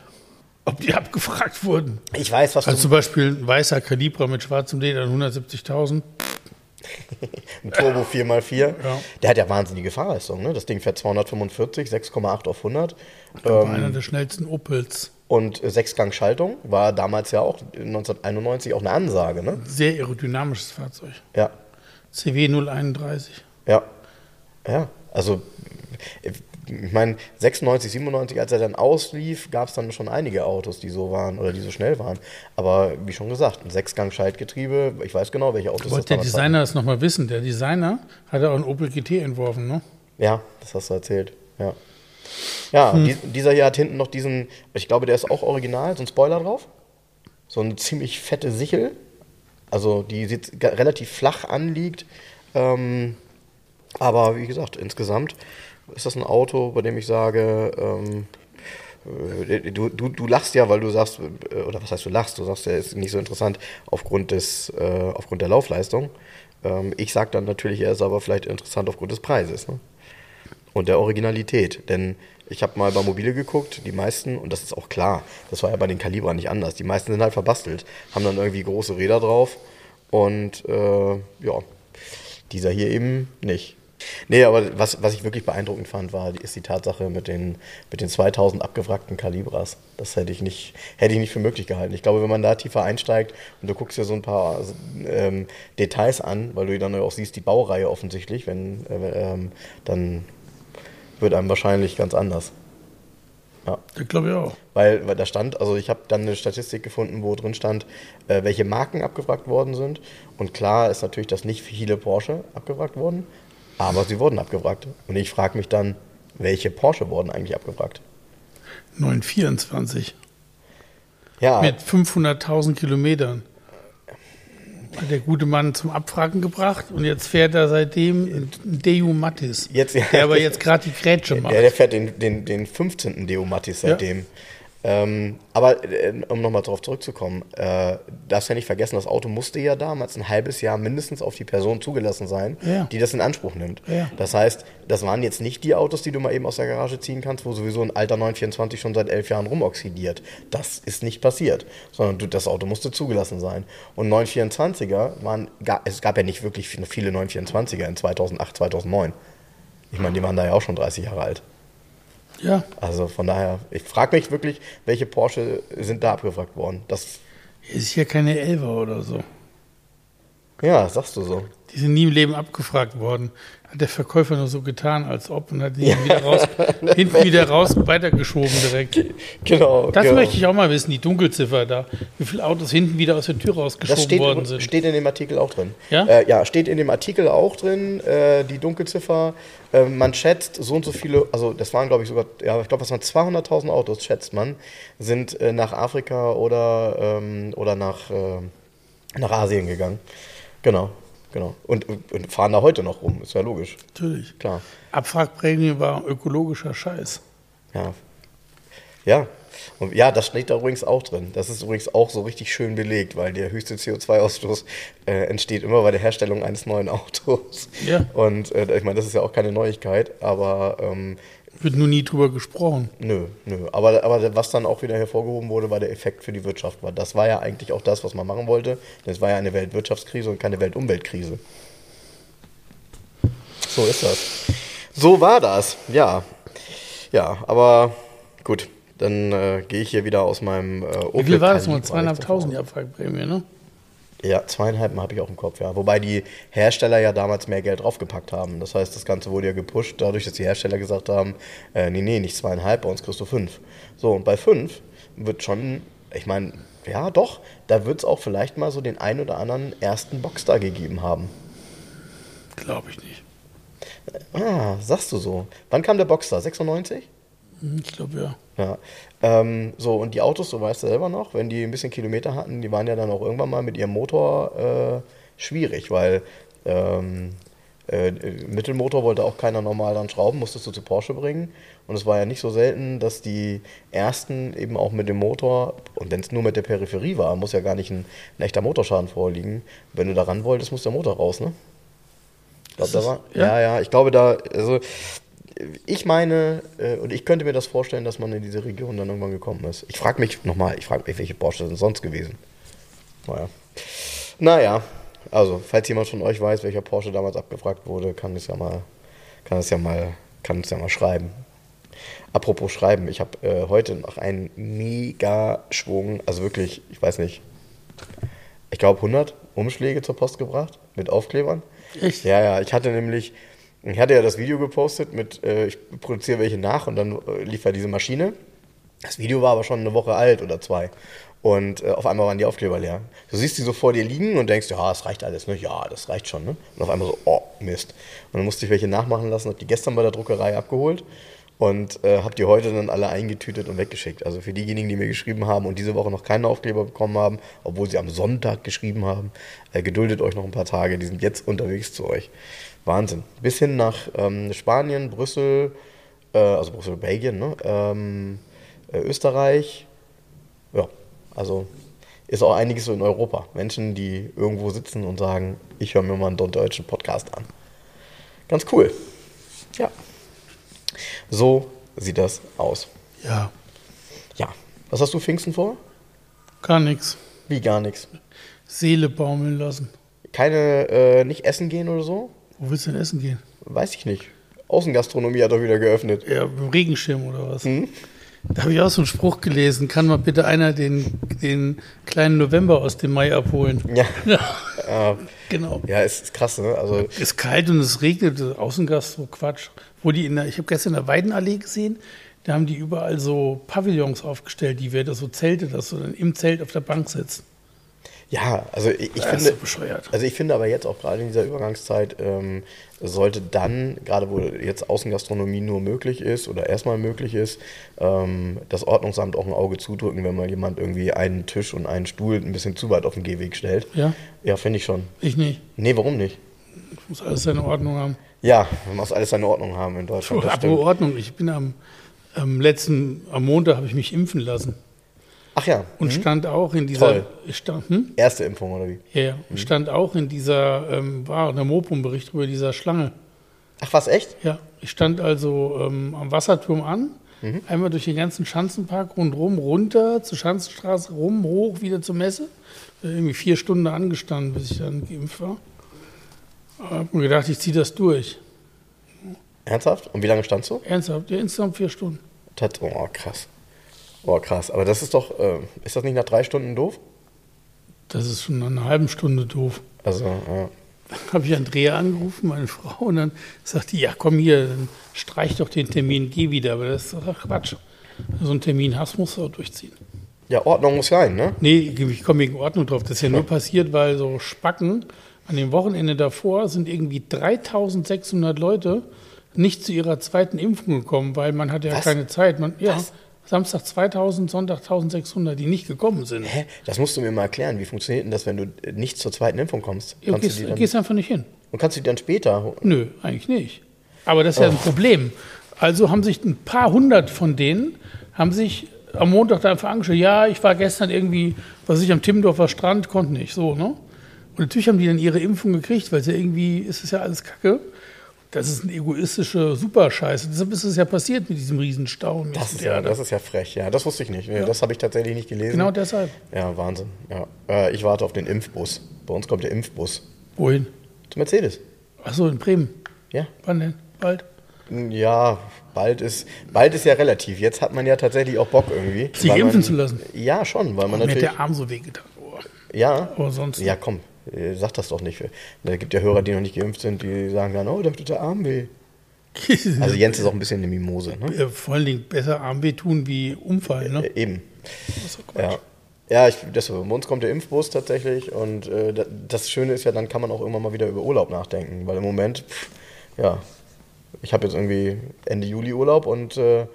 ob die abgefragt wurden. Ich weiß, was Also du zum Beispiel ein weißer Kalibra mit schwarzem Leder, 170.000. ein Turbo 4x4, Ja. der hat ja wahnsinnige Fahrleistung. Ne? Das Ding fährt 245, 6,8 auf 100. War Ähm, einer der schnellsten Opels. Und äh, Sechsgang-Schaltung war damals ja auch 1991 auch eine Ansage. Ne? Sehr aerodynamisches Fahrzeug. Ja, CW 031. Ja. Ja, also äh, ich meine, 96, 97, als er dann auslief, gab es dann schon einige Autos, die so waren oder die so schnell waren. Aber wie schon gesagt, ein Sechsgang-Schaltgetriebe, ich weiß genau, welche Autos Wollte der damals Designer das nochmal wissen? Der Designer hat auch einen Opel GT entworfen, ne? Ja, das hast du erzählt. Ja, ja Hm. die, dieser hier hat hinten noch diesen, ich glaube, der ist auch original, so ein Spoiler drauf. So eine ziemlich fette Sichel. Also die relativ flach anliegt. Ähm, aber wie gesagt, insgesamt ist das ein Auto, bei dem ich sage, ähm, äh, du, du, du lachst ja, weil du sagst, äh, oder was heißt du lachst, du sagst, er ist nicht so interessant aufgrund, des, äh, aufgrund der Laufleistung. Ähm, ich sage dann natürlich, er ist aber vielleicht interessant aufgrund des Preises. Ne? Und der Originalität. Denn ich habe mal bei Mobile geguckt, die meisten, und das ist auch klar, das war ja bei den Calibra nicht anders, die meisten sind halt verbastelt, haben dann irgendwie große Räder drauf und äh, ja, dieser hier eben nicht. Nee, aber was, was ich wirklich beeindruckend fand, war, ist die Tatsache mit den, mit den 2000 abgewrackten Calibras. Das hätte ich, nicht, hätte ich nicht für möglich gehalten. Ich glaube, wenn man da tiefer einsteigt und du guckst dir so ein paar ähm, Details an, weil du dann auch siehst, die Baureihe offensichtlich, wenn, äh, ähm, dann wird einem wahrscheinlich ganz anders. Ja. Ich glaube ich auch. Weil, weil da stand, also ich habe dann eine Statistik gefunden, wo drin stand, äh, welche Marken abgewrackt worden sind. Und klar ist natürlich, dass nicht viele Porsche abgewrackt wurden, aber sie wurden abgewrackt. Und ich frage mich dann, welche Porsche wurden eigentlich abgewrackt? 924. Ja, Mit 500.000 Kilometern. Hat der gute Mann zum Abfragen gebracht und jetzt fährt er seitdem ein Deu Mattis. Jetzt- der aber jetzt gerade die Grätsche macht. der, der fährt den, den, den 15. Deo Mattis seitdem. Ähm, aber äh, um nochmal darauf zurückzukommen, äh, darfst ja nicht vergessen, das Auto musste ja damals ein halbes Jahr mindestens auf die Person zugelassen sein, Ja. die das in Anspruch nimmt. Ja. Das heißt, das waren jetzt nicht die Autos, die du mal eben aus der Garage ziehen kannst, wo sowieso ein alter 924 schon seit elf Jahren rumoxidiert. Das ist nicht passiert, sondern du, das Auto musste zugelassen sein. Und 924er waren, es gab ja nicht wirklich viele 924er in 2008, 2009. Ich meine, die waren da ja auch schon 30 Jahre alt. Ja, Also von daher, ich frage mich wirklich, welche Porsche sind da abgewrackt worden? Das, ist hier keine Elfer oder so. Ja, sagst du so. Die sind nie im Leben abgefragt worden. Hat der Verkäufer nur so getan, als ob und hat die wieder raus, hinten wieder raus weitergeschoben direkt. Genau. Das genau. möchte ich auch mal wissen, die Dunkelziffer da. Wie viele Autos hinten wieder aus der Tür Das rausgeschoben steht, worden sind. steht in dem Artikel auch drin. Ja? Äh, ja, steht in dem Artikel auch drin, äh, die Dunkelziffer. Äh, man schätzt so und so viele, also das waren glaube ich sogar, ja, ich glaube, das waren 200.000 Autos, schätzt man, sind äh, nach Afrika oder, ähm, oder nach, äh, nach Asien gegangen. Genau, genau. Und, und fahren da heute noch rum, ist ja logisch, Natürlich. klar. Abwrackprämie war ökologischer Scheiß. Ja. Ja. Und ja, das steht da übrigens auch drin. Das ist übrigens auch so richtig schön belegt, weil der höchste CO2-Ausstoß äh, entsteht immer bei der Herstellung eines neuen Autos. Ja. Und äh, ich meine, das ist ja auch keine Neuigkeit, aber ähm, Wird nur nie drüber gesprochen. nö, nö. Aber, aber was dann auch wieder hervorgehoben wurde, war der Effekt für die Wirtschaft. Das war ja eigentlich auch das, was man machen wollte. Das war ja eine Weltwirtschaftskrise und keine Weltumweltkrise. So ist das. So war das, ja. Ja, aber gut, dann äh, gehe ich hier wieder aus meinem äh, Wie viel war das mal? Kalib Zweieinhalbtausend die Abwrackprämie, ne? Ja, zweieinhalb habe ich auch im Kopf, ja. Wobei die Hersteller ja damals mehr Geld draufgepackt haben. Das heißt, das Ganze wurde ja gepusht, dadurch, dass die Hersteller gesagt haben, äh, nee, nee, nicht zweieinhalb, bei uns kriegst du fünf. So, und bei fünf wird schon, ich meine, ja doch, da wird es auch vielleicht mal so den ein oder anderen ersten Boxstar gegeben haben. Glaube ich nicht. Ah, sagst du so. Wann kam der Boxstar? 96? Hm, Ich glaube ja. Ja. Ähm, so, und die Autos, du weißt selber noch, wenn die ein bisschen Kilometer hatten, die waren ja dann auch irgendwann mal mit ihrem Motor äh, schwierig, weil ähm, äh, Mittelmotor wollte auch keiner normal dann schrauben, musstest du zu Porsche bringen. Und es war ja nicht so selten, dass die ersten eben auch mit dem Motor, und wenn es nur mit der Peripherie war, muss ja gar nicht ein, ein echter Motorschaden vorliegen. Wenn du da ran wolltest, muss der Motor raus, ne? Ich Ist da das- war. ja? Ja, ja, ich glaube, da, also ich meine, äh, und ich könnte mir das vorstellen, dass man in diese Region dann irgendwann gekommen ist. Ich frage mich nochmal, ich frage mich, welche Porsche sind sonst gewesen? Naja. Naja, also, falls jemand von euch weiß, welcher Porsche damals abgefragt wurde, kann es ja mal, kann es ja mal, kann es ja mal schreiben. Apropos schreiben, ich habe äh, heute noch einen mega Schwung, also wirklich, ich weiß nicht, ich glaube 100 Umschläge zur Post gebracht mit Aufklebern. Echt? Ja, ja, ich hatte nämlich, ich hatte ja das Video gepostet mit, äh, ich produziere welche nach und dann äh, lief ja diese Maschine. Das Video war aber schon eine Woche alt oder zwei. Und äh, auf einmal waren die Aufkleber leer. Du siehst die so vor dir liegen und denkst, ja, das reicht alles, ne? Ja, das reicht schon, ne? Und auf einmal so, oh, Mist. Und dann musste ich welche nachmachen lassen, hab die gestern bei der Druckerei abgeholt und äh, habe die heute dann alle eingetütet und weggeschickt. Also für diejenigen, die mir geschrieben haben und diese Woche noch keine Aufkleber bekommen haben, obwohl sie am Sonntag geschrieben haben, äh, geduldet euch noch ein paar Tage, die sind jetzt unterwegs zu euch. Wahnsinn. Bis hin nach ähm, Spanien, Brüssel, äh, also Brüssel, Belgien, ne? ähm, äh, Österreich. Ja, also ist auch einiges so in Europa. Menschen, die irgendwo sitzen und sagen, ich höre mir mal einen deutschen Podcast an. Ganz cool. Ja. So sieht das aus. Ja, Ja. Was hast du Pfingsten vor? gar nichts. Wie gar nichts. Seele baumeln lassen. Keine, äh, nicht essen gehen oder so? Wo willst du denn essen gehen? Weiß ich nicht. Außengastronomie hat doch wieder geöffnet. Ja, mit dem Regenschirm oder was? Hm? Da habe ich auch so einen Spruch gelesen. Kann mal bitte einer den, den kleinen November aus dem Mai abholen? Ja. Ja, genau. ja, es ist krass, ne? Also, Es ist kalt und es regnet. Außengastro, Quatsch. Wo die in der, ich habe gestern in der Weidenallee gesehen, da haben die überall so Pavillons aufgestellt, die werden so Zelte, dass du dann im Zelt auf der Bank sitzt. Ja, also ich, ich finde. so bescheuert. Also ich finde aber jetzt auch gerade in dieser Übergangszeit ähm, sollte dann, gerade wo jetzt Außengastronomie nur möglich ist oder erstmal möglich ist, ähm, das Ordnungsamt auch ein Auge zudrücken, wenn mal jemand irgendwie einen Tisch und einen Stuhl ein bisschen zu weit auf den Gehweg stellt. Ja, Ja, finde ich schon. ich nicht. Nee, warum nicht? Muss alles seine Ordnung haben. Ja, man muss alles seine Ordnung haben in Deutschland. Apropos. Ordnung, ich bin am, am letzten, am Montag habe ich mich impfen lassen Ach ja, und stand auch in dieser, Toll. stand, hm? erste Impfung oder wie? Ja, ja, und stand auch in dieser, ähm, war der Mopum-Bericht über dieser Schlange. Ach was, echt? Ja, ich stand also ähm, am Wasserturm an, einmal durch den ganzen Schanzenpark rundherum, runter zur Schanzenstraße, rum, hoch, wieder zur Messe. Irgendwie vier Stunden angestanden, bis ich dann geimpft war. Hab mir gedacht, ich ziehe das durch. Ernsthaft? Und wie lange standst du? Ernsthaft, ja, insgesamt vier Stunden. Tat- Oh, krass. Oh, krass. Aber das ist doch, äh, ist das nicht nach drei Stunden doof? Das ist schon nach einer halben Stunde doof. Also, ja. habe ich Andrea angerufen, meine Frau, und dann sagt die, ja komm hier, dann streich doch den Termin, geh wieder. Aber das ist doch Quatsch. So einen Termin hast, musst du auch durchziehen. ja, Ordnung muss sein, ne? Nee, ich komme wegen Ordnung drauf. Das ist ja nur passiert, weil so Spacken an dem Wochenende davor sind irgendwie 3600 Leute nicht zu ihrer zweiten Impfung gekommen, weil man hatte ja Was? keine Zeit. Man, ja, Was? Samstag 2000, Sonntag 1600, die nicht gekommen sind. Hä? Das musst du mir mal erklären. Wie funktioniert denn das, wenn du nicht zur zweiten Impfung kommst? Ja, Kannst du gehst, die dann, gehst einfach nicht hin. und kannst du die dann später holen? Nö, eigentlich nicht. Aber das ist ja ein Problem. Also haben sich ein paar hundert von denen haben sich am Montag da einfach angeschaut. Ja, ich war gestern irgendwie, was ich am Timmendorfer Strand, konnte nicht. So, ne? Und natürlich haben die dann ihre Impfung gekriegt, weil es ja irgendwie ist es ja alles Kacke. Das ist eine egoistische Superscheiße. Deshalb ist es ja passiert mit diesem Riesenstau. Das ist, ja, da. das ist ja frech, ja. Das wusste ich nicht. Nee, Das habe ich tatsächlich nicht gelesen. Genau deshalb. Ja, Wahnsinn. Ja. Äh, ich warte auf den Impfbus. Bei uns kommt der Impfbus. Wohin? Zu Mercedes. Achso, in Bremen. Ja. Wann denn? Bald? Ja, bald ist, bald ist ja relativ. Jetzt hat man ja tatsächlich auch Bock irgendwie. Sich impfen man, zu lassen. Ja, schon, weil man Mir hat natürlich. der Arm so wehgetan. Oh. Ja, Aber sonst. ja, komm, äh, sag das doch nicht. Da gibt ja Hörer, die noch nicht geimpft sind, die sagen dann, oh, da tut der Arm weh. Also Jens ist auch ein bisschen eine Mimose, ne? Vor allen Dingen besser Arm wehtun wie umfallen. Ne? Äh, Eben. Ja. Ja, ich, das, bei uns kommt der Impfbus tatsächlich und äh, da- das Schöne ist ja, dann kann man auch irgendwann mal wieder über Urlaub nachdenken, weil im Moment, pff, ja, ich habe jetzt irgendwie Ende Juli Urlaub und äh,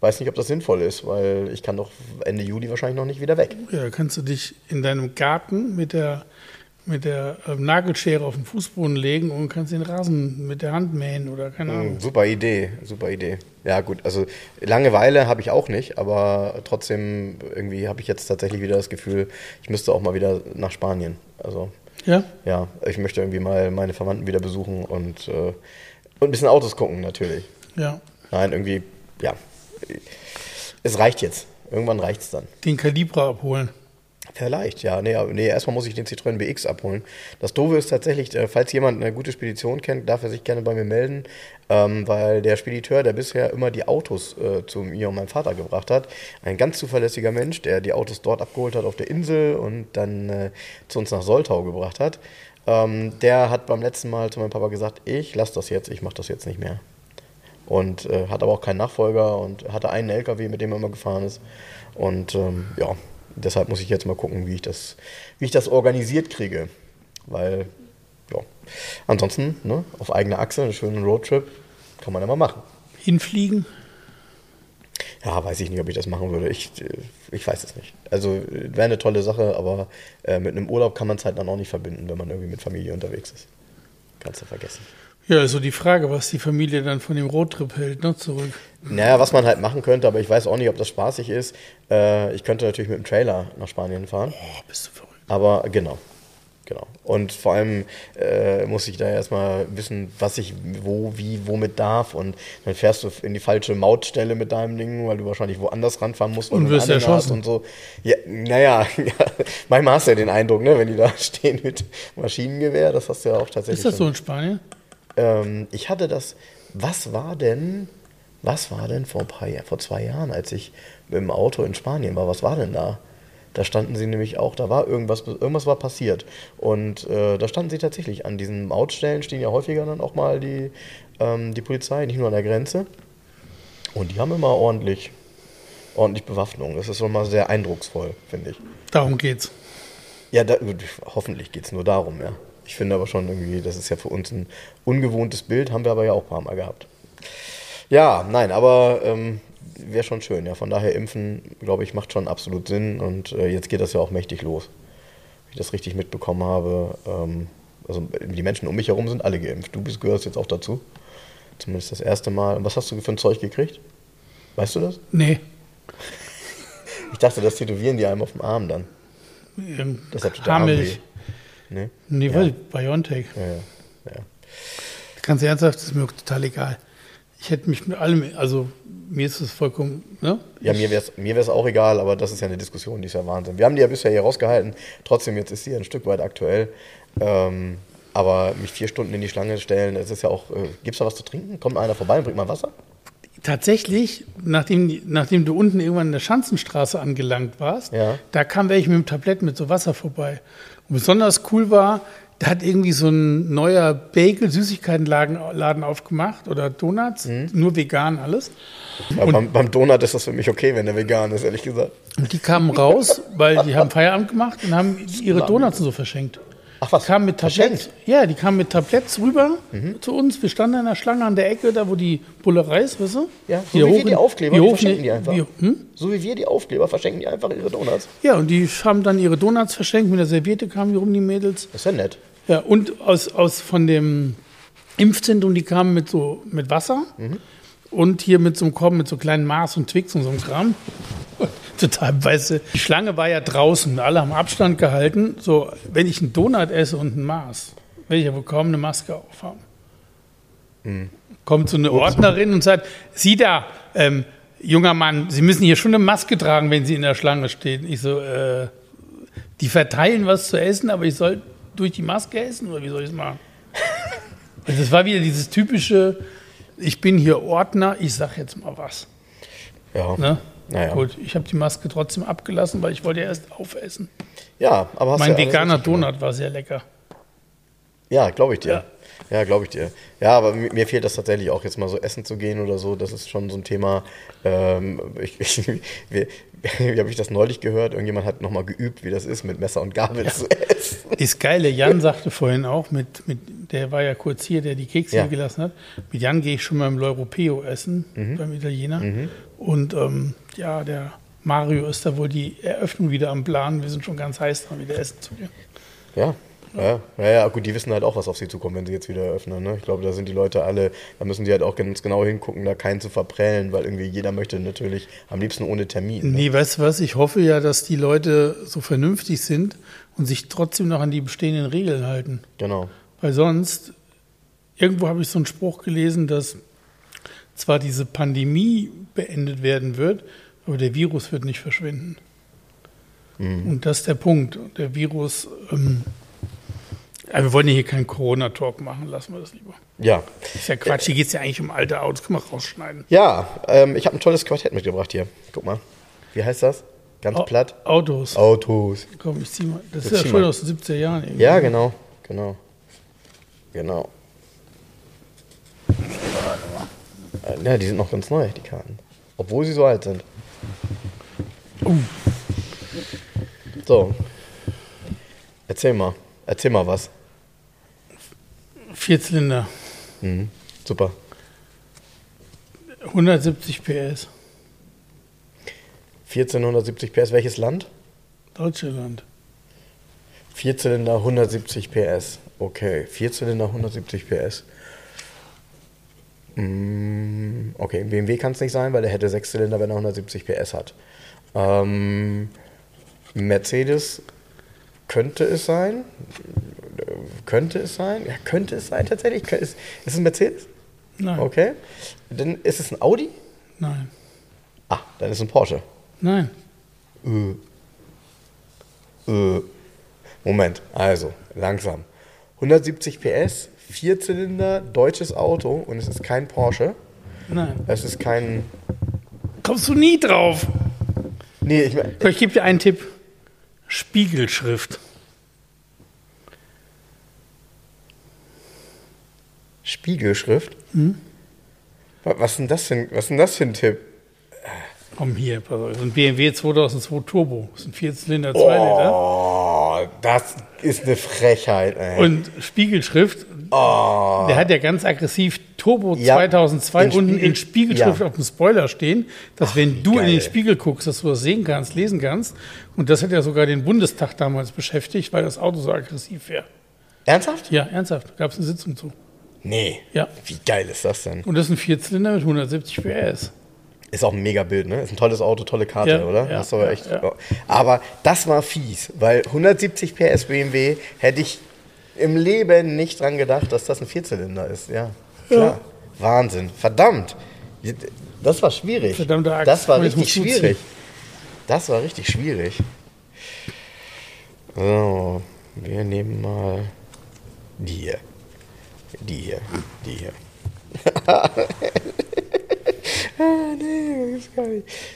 weiß nicht, ob das sinnvoll ist, weil ich kann doch Ende Juli wahrscheinlich noch nicht wieder weg. Ja, kannst du dich in deinem Garten mit der, mit der ähm, Nagelschere auf den Fußboden legen und kannst den Rasen mit der Hand mähen oder keine Ahnung. Mhm, super Idee, super Idee. Ja gut, also Langeweile habe ich auch nicht, aber trotzdem irgendwie habe ich jetzt tatsächlich wieder das Gefühl, ich müsste auch mal wieder nach Spanien. Also Ja? ja, ich möchte irgendwie mal meine Verwandten wieder besuchen und, äh, und ein bisschen Autos gucken natürlich. Ja. Nein, irgendwie, ja. Es reicht jetzt. Irgendwann reicht es dann. Den Kalibra abholen. Vielleicht, ja. Nee, nee, erstmal muss ich den Citroën BX abholen. Das Doofe ist tatsächlich, äh, falls jemand eine gute Spedition kennt, darf er sich gerne bei mir melden, ähm, weil der Spediteur, der bisher immer die Autos äh, zu mir und meinem Vater gebracht hat, ein ganz zuverlässiger Mensch, der die Autos dort abgeholt hat auf der Insel und dann äh, zu uns nach Soltau gebracht hat, ähm, der hat beim letzten Mal zu meinem Papa gesagt, ich lasse das jetzt, ich mache das jetzt nicht mehr. Und äh, hat aber auch keinen Nachfolger und hatte einen LKW, mit dem er immer gefahren ist. Und ähm, ja, deshalb muss ich jetzt mal gucken, wie ich das, wie ich das organisiert kriege. Weil, ja, ansonsten, ne, auf eigene Achse, einen schönen Roadtrip, kann man ja mal machen. Hinfliegen. Ja, weiß ich nicht, ob ich das machen würde. Ich, ich weiß es nicht. Also wäre eine tolle Sache, aber äh, mit einem Urlaub kann man es halt dann auch nicht verbinden, wenn man irgendwie mit Familie unterwegs ist. Kannst du vergessen. Ja, also die Frage, was die Familie dann von dem Roadtrip hält, ne, zurück. Naja, was man halt machen könnte, aber ich weiß auch nicht, ob das spaßig ist. Äh, ich könnte natürlich mit dem Trailer nach Spanien fahren. Oh, bist du verrückt. Aber genau. Genau. Und vor allem äh, muss ich da erstmal wissen, was ich wo, wie, womit darf. Und dann fährst du in die falsche Mautstelle mit deinem Ding, weil du wahrscheinlich woanders ranfahren musst. Und du einen wirst erschossen. Und so. Ja, naja, ja. manchmal hast du ja den Eindruck, ne, wenn die da stehen mit Maschinengewehr, das hast du ja auch tatsächlich. Ist das so in Spanien? Ähm, ich hatte das, was war denn, was war denn vor ein paar Jahren, vor zwei Jahren, als ich dem Auto in Spanien war, was war denn da? Da standen sie nämlich auch, da war irgendwas, irgendwas war passiert. Und äh, da standen sie tatsächlich an diesen Mautstellen, stehen ja häufiger dann auch mal die, ähm, die Polizei, nicht nur an der Grenze. Und die haben immer ordentlich, ordentlich Bewaffnung. Das ist schon mal sehr eindrucksvoll, finde ich. Darum geht's. Ja, da, hoffentlich geht es nur darum, ja. Ich finde aber schon irgendwie, das ist ja für uns ein ungewohntes Bild, haben wir aber ja auch ein paar Mal gehabt. Ja, nein, aber ähm, wäre schon schön, ja. Von daher impfen, glaube ich, macht schon absolut Sinn und äh, jetzt geht das ja auch mächtig los. Wenn ich das richtig mitbekommen habe, ähm, also die Menschen um mich herum sind alle geimpft. Du bist, gehörst jetzt auch dazu. Zumindest das erste Mal. Und was hast du für ein Zeug gekriegt? Weißt du das? Nee. Ich dachte, das tätowieren die einem auf dem Arm dann. Ähm, tut der Arm Haarmilch. Nee? Nee, Ja. weil Biontech. Ja, ja. Ganz ernsthaft, das ist mir total egal. Ich hätte mich mit allem, also mir ist es vollkommen, ne? Ja, mir wäre es mir wär's auch egal, aber das ist ja eine Diskussion, die ist ja Wahnsinn. Wir haben die ja bisher hier rausgehalten, trotzdem jetzt ist sie ein Stück weit aktuell. Ähm, aber mich vier Stunden in die Schlange stellen, es ist ja auch, äh, gibt's da was zu trinken? Kommt einer vorbei und bringt mal Wasser? Tatsächlich, nachdem, nachdem du unten irgendwann in der Schanzenstraße angelangt warst, Ja. da kam welche mit dem Tablett mit so Wasser vorbei. Und besonders cool war, Da hat irgendwie so ein neuer Bagel-Süßigkeitenladen Laden aufgemacht oder Donuts, Mhm. nur vegan alles. Aber beim, beim Donut ist das für mich okay, wenn der vegan ist, ehrlich gesagt. Und die kamen raus, weil die haben Feierabend gemacht und haben ihre Donuts so verschenkt. Ach was, Die kamen mit Tabletts. Mhm. Ja, die kamen mit Tabletts rüber zu uns. Wir standen in der Schlange an der Ecke, da wo die Bullerei ist, weißt du? Ja, so Die wie wir hoch- die Aufkleber, die die verschenken die einfach. wie- hm? So wie wir die Aufkleber verschenken die einfach ihre Donuts. Ja, und die haben dann ihre Donuts verschenkt. Mit der Serviette kamen die rum, die Mädels. Das ist ja nett. Ja, und aus, aus von dem Impfzentrum, die kamen mit so mit Wasser und hier mit so einem Korb mit so kleinen Maß und Twix und so einem Kram. Total weiße. Die Schlange war ja draußen, alle haben Abstand gehalten. So, wenn ich einen Donut esse und ein Maß, werde ich ja wohl kaum eine Maske aufhaben. Kommt so eine Ordnerin und sagt, Sie da, ähm, junger Mann, Sie müssen hier schon eine Maske tragen, wenn Sie in der Schlange stehen. Ich so, äh, die verteilen was zu essen, aber ich soll durch die Maske essen oder wie soll ich es machen? Also das war wieder dieses typische, ich bin hier Ordner, ich sag jetzt mal was. Ja. Ne? Naja. Gut, ich habe die Maske trotzdem abgelassen, weil ich wollte ja erst aufessen. Ja, aber hast mein ja veganer. Donut war sehr lecker. Ja, glaube ich dir. Ja. Ja, glaube ich dir. Ja, aber mir, fehlt das tatsächlich auch, jetzt mal so essen zu gehen oder so. Das ist schon so ein Thema. Ähm, ich, ich, wie, wie habe ich das neulich gehört? Irgendjemand hat nochmal geübt, wie das ist, mit Messer und Gabel zu essen. Das Geile, Jan sagte vorhin auch, mit, mit, der war ja kurz hier, der die Kekse Ja. hier gelassen hat. Mit Jan gehe ich schon mal im L'Europeo essen, Mhm. beim Italiener. Und ähm, ja, der Mario ist da wohl die Eröffnung wieder am Plan. Wir sind schon ganz heiß dran, wieder essen zu gehen. Ja. Ja, ja, gut, die wissen halt auch, was auf sie zukommt, wenn sie jetzt wieder eröffnen. Ne? Ich glaube, da sind die Leute alle, da müssen die halt auch ganz genau hingucken, da keinen zu verprellen, weil irgendwie jeder möchte natürlich am liebsten ohne Termin. Ne? Nee, weißt du was? Ich hoffe ja, dass die Leute so vernünftig sind und sich trotzdem noch an die bestehenden Regeln halten. Genau. Weil sonst, irgendwo habe ich so einen Spruch gelesen, dass zwar diese Pandemie beendet werden wird, aber der Virus wird nicht verschwinden. Und das ist der Punkt. Der Virus, ähm, aber wir wollen hier keinen Corona-Talk machen, lassen wir das lieber. Ja. Ist ja Quatsch, hier geht es ja eigentlich um alte Autos, kann man rausschneiden. Ja, ähm, ich habe ein tolles Quartett mitgebracht hier. Guck mal. Wie heißt das? Ganz Au- platt. Autos. Autos. Komm, ich zieh mal. Das ist Jetzt ja schon aus den 70er Jahren irgendwie. Ja, genau. Genau. Genau. Äh, Ja, die sind noch ganz neu, die Karten. Obwohl sie so alt sind. So. Erzähl mal. Erzähl mal was. Vierzylinder, Mhm. Super. 170 PS, 1470 PS. Welches Land? Deutschland. Vierzylinder 170 PS. Okay, Vierzylinder 170 PS. Mm, Okay, BMW kann es nicht sein, weil der hätte Sechszylinder, wenn er 170 PS hat. Ähm, Mercedes könnte es sein. Könnte es sein? Ja, könnte es sein tatsächlich. Ist, ist es ein Mercedes? Nein, Okay. Dann ist es ein Audi? nein, Ah, dann ist es ein Porsche. nein. Äh. Äh. Moment, also langsam. 170 PS, Vierzylinder, deutsches Auto und es ist kein Porsche. Nein. Es ist kein. Kommst du nie drauf? Nee, ich So, ich gebe dir einen Tipp. Spiegelschrift. Spiegelschrift. Wa- Was ist denn das für ein, was ist denn das für ein Tipp? Komm hier, pass auf. So ein BMW 2002 Turbo. Das ist ein Vierzylinder, 2 Liter. Oh, das ist eine Frechheit, ey. Und Spiegelschrift, der hat ja ganz aggressiv Turbo Ja, 2002 in unten Spiegel- in Spiegelschrift ja. auf dem Spoiler stehen, dass wenn du in geil. den Spiegel guckst, dass du das sehen kannst, lesen kannst. Und das hat ja sogar den Bundestag damals beschäftigt, weil das Auto so aggressiv wäre. Ernsthaft? Ja, ernsthaft, gab es eine Sitzung zu. Nee. Ja. Wie geil ist das denn? Und das ist ein Vierzylinder mit 170 PS. Ist auch ein mega Bild, ne? Ist ein tolles Auto, tolle Karte, Ja, oder? ja, du aber echt. ja. Aber das war fies, weil 170 PS BMW hätte ich im Leben nicht dran gedacht, dass das ein Vierzylinder ist. Ja, klar. Wahnsinn. Verdammt. Das war schwierig. Verdammte Axt. Das war richtig schwierig. Das war richtig schwierig. So, wir nehmen mal die hier. Die hier. Die hier. ah, nee, das ist gar nicht.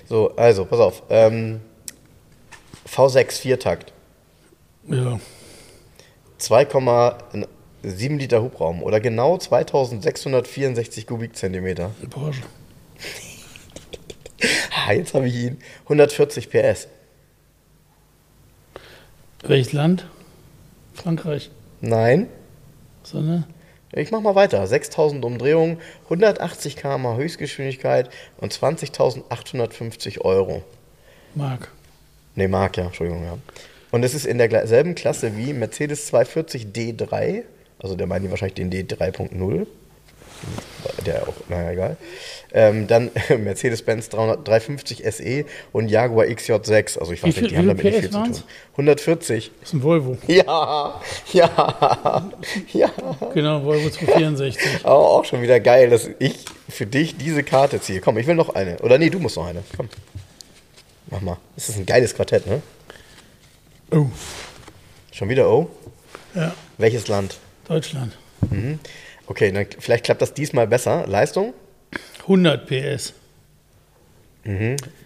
So, also, pass auf. Ähm, V6 Viertakt. Ja. 2,7 Liter Hubraum oder genau 2664 Kubikzentimeter. Porsche. Ah, jetzt habe ich ihn. 140 PS. Welches Land? Frankreich. Nein. Sondern Ich mach mal weiter. 6000 Umdrehungen, 180 km Höchstgeschwindigkeit und 20.850 Euro. Mark. Ne, Mark, ja, Entschuldigung, ja. Und es ist in derselben Klasse wie Mercedes 240 D3, also der meint wahrscheinlich den D3.0, der auch, naja, egal. Ähm, dann Mercedes-Benz 300 350 SE und Jaguar XJ6, also ich weiß nicht, die haben damit viel nicht viel PS zu tun. waren's? 140. Das ist ein Volvo. Ja, ja, ja. Genau, Volvo 264. Aber auch schon wieder geil, dass ich für dich diese Karte ziehe. Komm, ich will noch eine. Oder nee, du musst noch eine. Komm. Mach mal. Das ist ein geiles Quartett, ne? Oh. Schon wieder O? Ja, Welches Land? Deutschland. Okay, dann vielleicht klappt das diesmal besser. Leistung? 100 PS.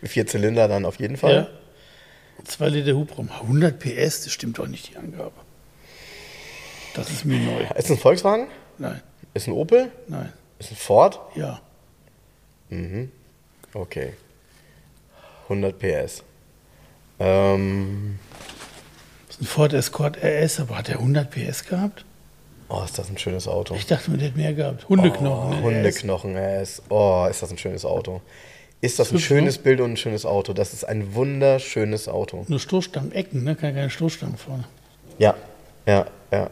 Vier Zylinder dann auf jeden Fall. Ja. 2 Liter Hubraum. 100 PS, das stimmt doch nicht, die Angabe. Das ist mir neu. Ist ein Volkswagen? Nein, Ist ein Opel? nein, Ist ein Ford? ja. Okay. 100 PS. Ähm, Das ist ein Ford Escort RS, aber hat er 100 PS gehabt? Oh, ist das ein schönes Auto. Ich dachte, man hätte mehr gehabt. Hundeknochen. Oh, ne, Hundeknochen, RS. Oh, ist das ein schönes Auto. Ist das ein Hübsch, schönes Bild und ein schönes Auto? Das ist ein wunderschönes Auto. Nur Stoßstangen, Ecken, ne? Keine, Stoßstangen vorne. Ja, ja, ja.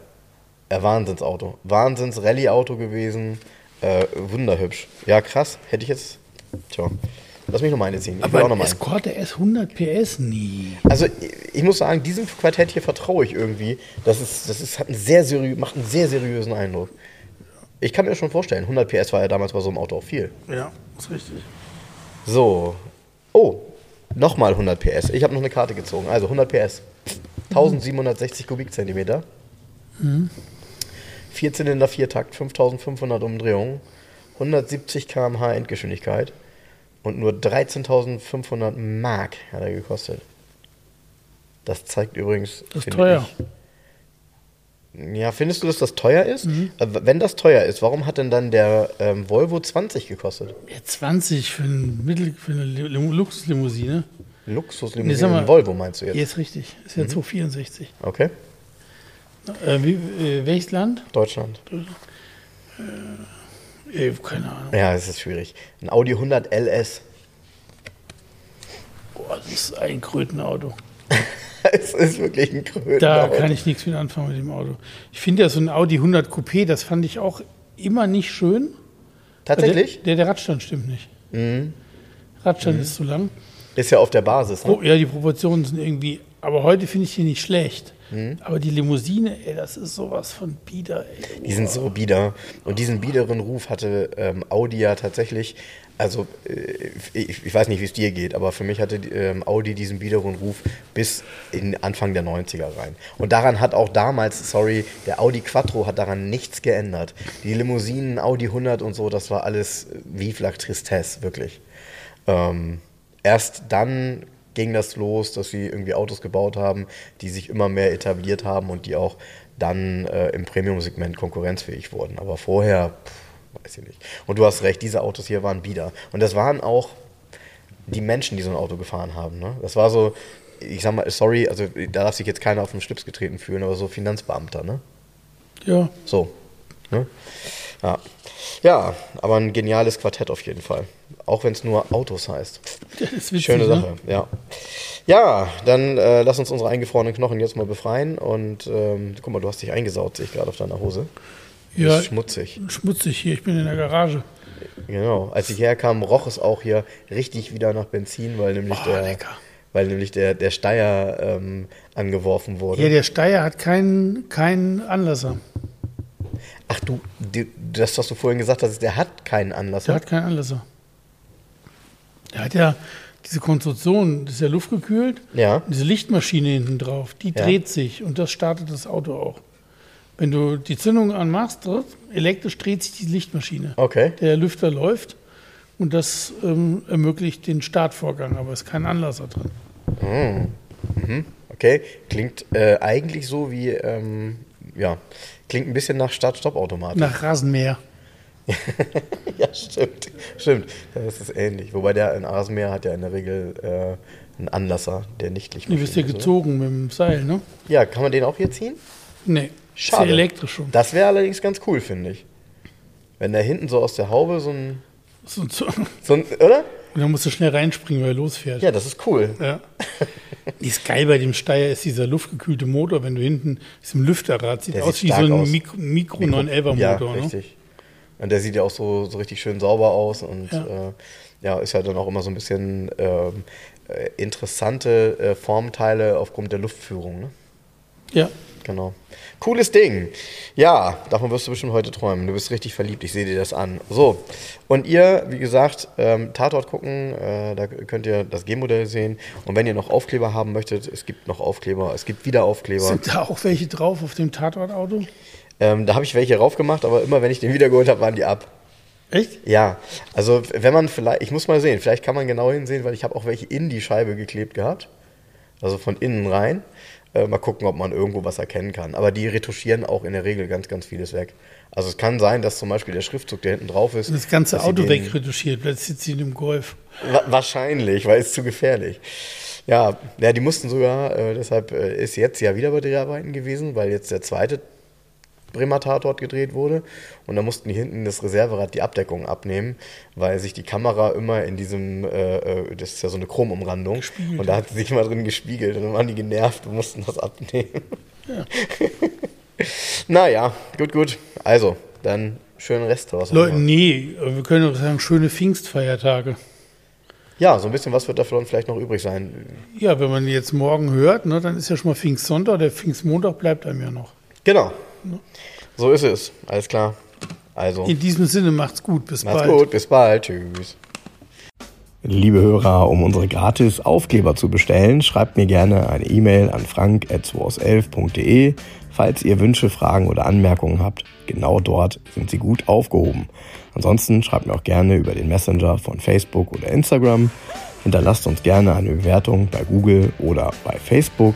Ein Wahnsinnsauto. Wahnsinns-Rallye-Auto gewesen. Äh, wunderhübsch. Ja, krass. Hätte ich jetzt. Tja. Lass mich noch meine ziehen. Ich will Aber auch ein noch mal. Escort RS 100 PS? Nie. Also ich, muss sagen, diesem Quartett hier vertraue ich irgendwie. Das ist, das ist, hat einen sehr seriö macht einen sehr seriösen Eindruck. Ich kann mir schon vorstellen, 100 PS war ja damals bei so einem Auto auch viel. Ja, ist richtig. So. Oh, nochmal 100 PS. Ich habe noch eine Karte gezogen. Also 100 PS. 1760 Kubikzentimeter. Vierzylinder, Viertakt, 5500 Umdrehungen. 170 km/h Endgeschwindigkeit. Und nur 13.500 Mark hat er gekostet. Das zeigt übrigens. Das ist teuer. Ich, ja, findest du, dass das teuer ist? Mhm. Äh, Wenn das teuer ist, warum hat denn dann der ähm, Volvo 20 gekostet? Ja, 20 für, ein Mittel, für eine Lim- Luxuslimousine. Nee, Luxuslimousine, mal- Volvo meinst du jetzt? Ja, ist richtig. Ist ja 264. Okay, Äh, wie, äh, welches Land? Deutschland. Äh, keine Ahnung. Ja, es ist schwierig. Ein Audi 100 LS. Boah, das ist ein Krötenauto. es ist wirklich ein Kröten. Da kann ich nichts mit anfangen mit dem Auto. Ich finde ja so ein Audi 100 Coupé, das fand ich auch immer nicht schön. Tatsächlich? Der, der, Radstand stimmt nicht. Mhm. Radstand ist zu lang. Ist ja auf der Basis. Ne? Oh, ja, die Proportionen sind irgendwie. Aber heute finde ich die nicht schlecht. Mhm. Aber die Limousine, ey, das ist sowas von bieder. Ey. Die sind so bieder. Und diesen biederen Ruf hatte ähm, Audi ja tatsächlich. Also, äh, ich, ich weiß nicht, wie es dir geht, aber für mich hatte ähm, Audi diesen biederen Ruf bis in Anfang der 90er rein. Und daran hat auch damals, sorry, der Audi Quattro hat daran nichts geändert. Die Limousinen, Audi 100 und so, das war alles Vive la Tristesse, wirklich. Ähm, erst dann ging das los, dass sie irgendwie Autos gebaut haben, die sich immer mehr etabliert haben und die auch dann äh, im Premium-Segment konkurrenzfähig wurden. Aber vorher, pff, weiß ich nicht. Und du hast recht, diese Autos hier waren bieder. Und das waren auch die Menschen, die so ein Auto gefahren haben. Ne? Das war so, ich sag mal, sorry, also da darf sich jetzt keiner auf den Schlips getreten fühlen, aber so Finanzbeamter, ne? Ja, So. Ne? Ja. ja, aber ein geniales Quartett auf jeden Fall. Auch wenn es nur Autos heißt. das ist witzig. Schöne ne? Sache, ja. Ja, dann äh, lass uns unsere eingefrorenen Knochen jetzt mal befreien. Und ähm, guck mal, du hast dich eingesaut, sehe ich gerade auf deiner Hose. Ja, Ist schmutzig. schmutzig hier. Ich bin in der Garage. Genau. Als ich herkam, roch es auch hier richtig wieder nach Benzin, weil nämlich Oh, der, lecker. weil nämlich der, der Steier ähm, angeworfen wurde. Ja, der Steier hat keinen keinen Anlasser. Ach du, das, was du vorhin gesagt hast, der hat keinen Anlass. Der hat keinen Anlasser. Der hat ja diese Konstruktion, das ist ja luftgekühlt. Ja. Und diese Lichtmaschine hinten drauf, die Ja. dreht sich und das startet das Auto auch. Wenn du die Zündung anmachst, elektrisch dreht sich die Lichtmaschine. Okay. Der Lüfter läuft und das ähm, ermöglicht den Startvorgang, aber es ist kein Anlasser drin. Okay, klingt äh, eigentlich so wie ähm, ja, klingt ein bisschen nach Start-Stopp-Automatik. Nach Rasenmäher. ja, stimmt. Stimmt. Das ist ähnlich. Wobei der in Rasenmäher hat ja in der Regel äh, einen Anlasser, der nicht Du Lichtmaschine wirst ja oder? gezogen mit dem Seil, ne? Ja, kann man den auch hier ziehen? Nee. Schade. Ist ja elektrisch schon. Das wäre allerdings ganz cool, finde ich. Wenn da hinten so aus der Haube so ein, So, so. so ein oder? Und dann musst du schnell reinspringen, weil er losfährt. Ja, das ist cool. Ja. ist geil bei dem Steier ist dieser luftgekühlte Motor, wenn du hinten ist im Lüfterrad, sieht Der aus sieht wie so ein aus. Mikro, Mikro 911er Ja, Motor. ne? Und der sieht ja auch so, so richtig schön sauber aus und Ja. äh, ja ist ja dann auch immer so ein bisschen ähm, äh, interessante äh, Formteile aufgrund der Luftführung. Ne? Ja. Genau. Cooles Ding. Ja, davon wirst du bestimmt heute träumen. Du bist richtig verliebt, ich sehe dir das an. So, und ihr, wie gesagt, ähm, Tatort gucken, äh, da könnt ihr das G-Modell sehen. Und wenn ihr noch Aufkleber haben möchtet, es gibt noch Aufkleber, es gibt wieder Aufkleber. Sind da auch welche drauf auf dem Tatortauto? Ähm, da habe ich welche raufgemacht, aber immer wenn ich den wiedergeholt habe, waren die ab. Echt? Ja, also wenn man vielleicht, ich muss mal sehen, vielleicht kann man genau hinsehen, weil ich habe auch welche in die Scheibe geklebt gehabt. Also von innen rein. Äh, mal gucken, ob man irgendwo was erkennen kann. Aber die retuschieren auch in der Regel ganz, ganz vieles weg. Also es kann sein, dass zum Beispiel der Schriftzug, der hinten drauf ist. Das ganze Auto wegretuschiert, plötzlich sitzt sie in dem Golf. Wa wahrscheinlich, weil es zu gefährlich. Ja, ja, die mussten sogar, äh, deshalb äh, ist jetzt ja wieder bei Dreharbeiten gewesen, weil jetzt der zweite Bremer Tatort gedreht wurde. Und da mussten die hinten das Reserverad die Abdeckung abnehmen, weil sich die Kamera immer in diesem, äh, äh, das ist ja so eine Chromumrandung, und da hat sie sich immer drin gespiegelt und dann waren die genervt und mussten das abnehmen. naja, gut, gut. Also, dann schönen Rest draus. Leute, nee, wir können auch sagen, schöne Pfingstfeiertage. Ja, so ein bisschen was wird davon vielleicht noch übrig sein. Ja, wenn man jetzt morgen hört, ne, dann ist ja schon mal Pfingstsonntag, der Pfingstmontag bleibt einem ja noch. Genau. So ist es. Alles klar. Also, In diesem Sinne, macht's gut, bis macht's bald. gut. Bis bald. Tschüss. Liebe Hörer, um unsere gratis Aufkleber zu bestellen, schreibt mir gerne eine E-Mail an frank.2aus11.de. Falls ihr Wünsche, Fragen oder Anmerkungen habt, genau dort sind sie gut aufgehoben. Ansonsten schreibt mir auch gerne über den Messenger von Facebook oder Instagram. Hinterlasst uns gerne eine Bewertung bei Google oder bei Facebook.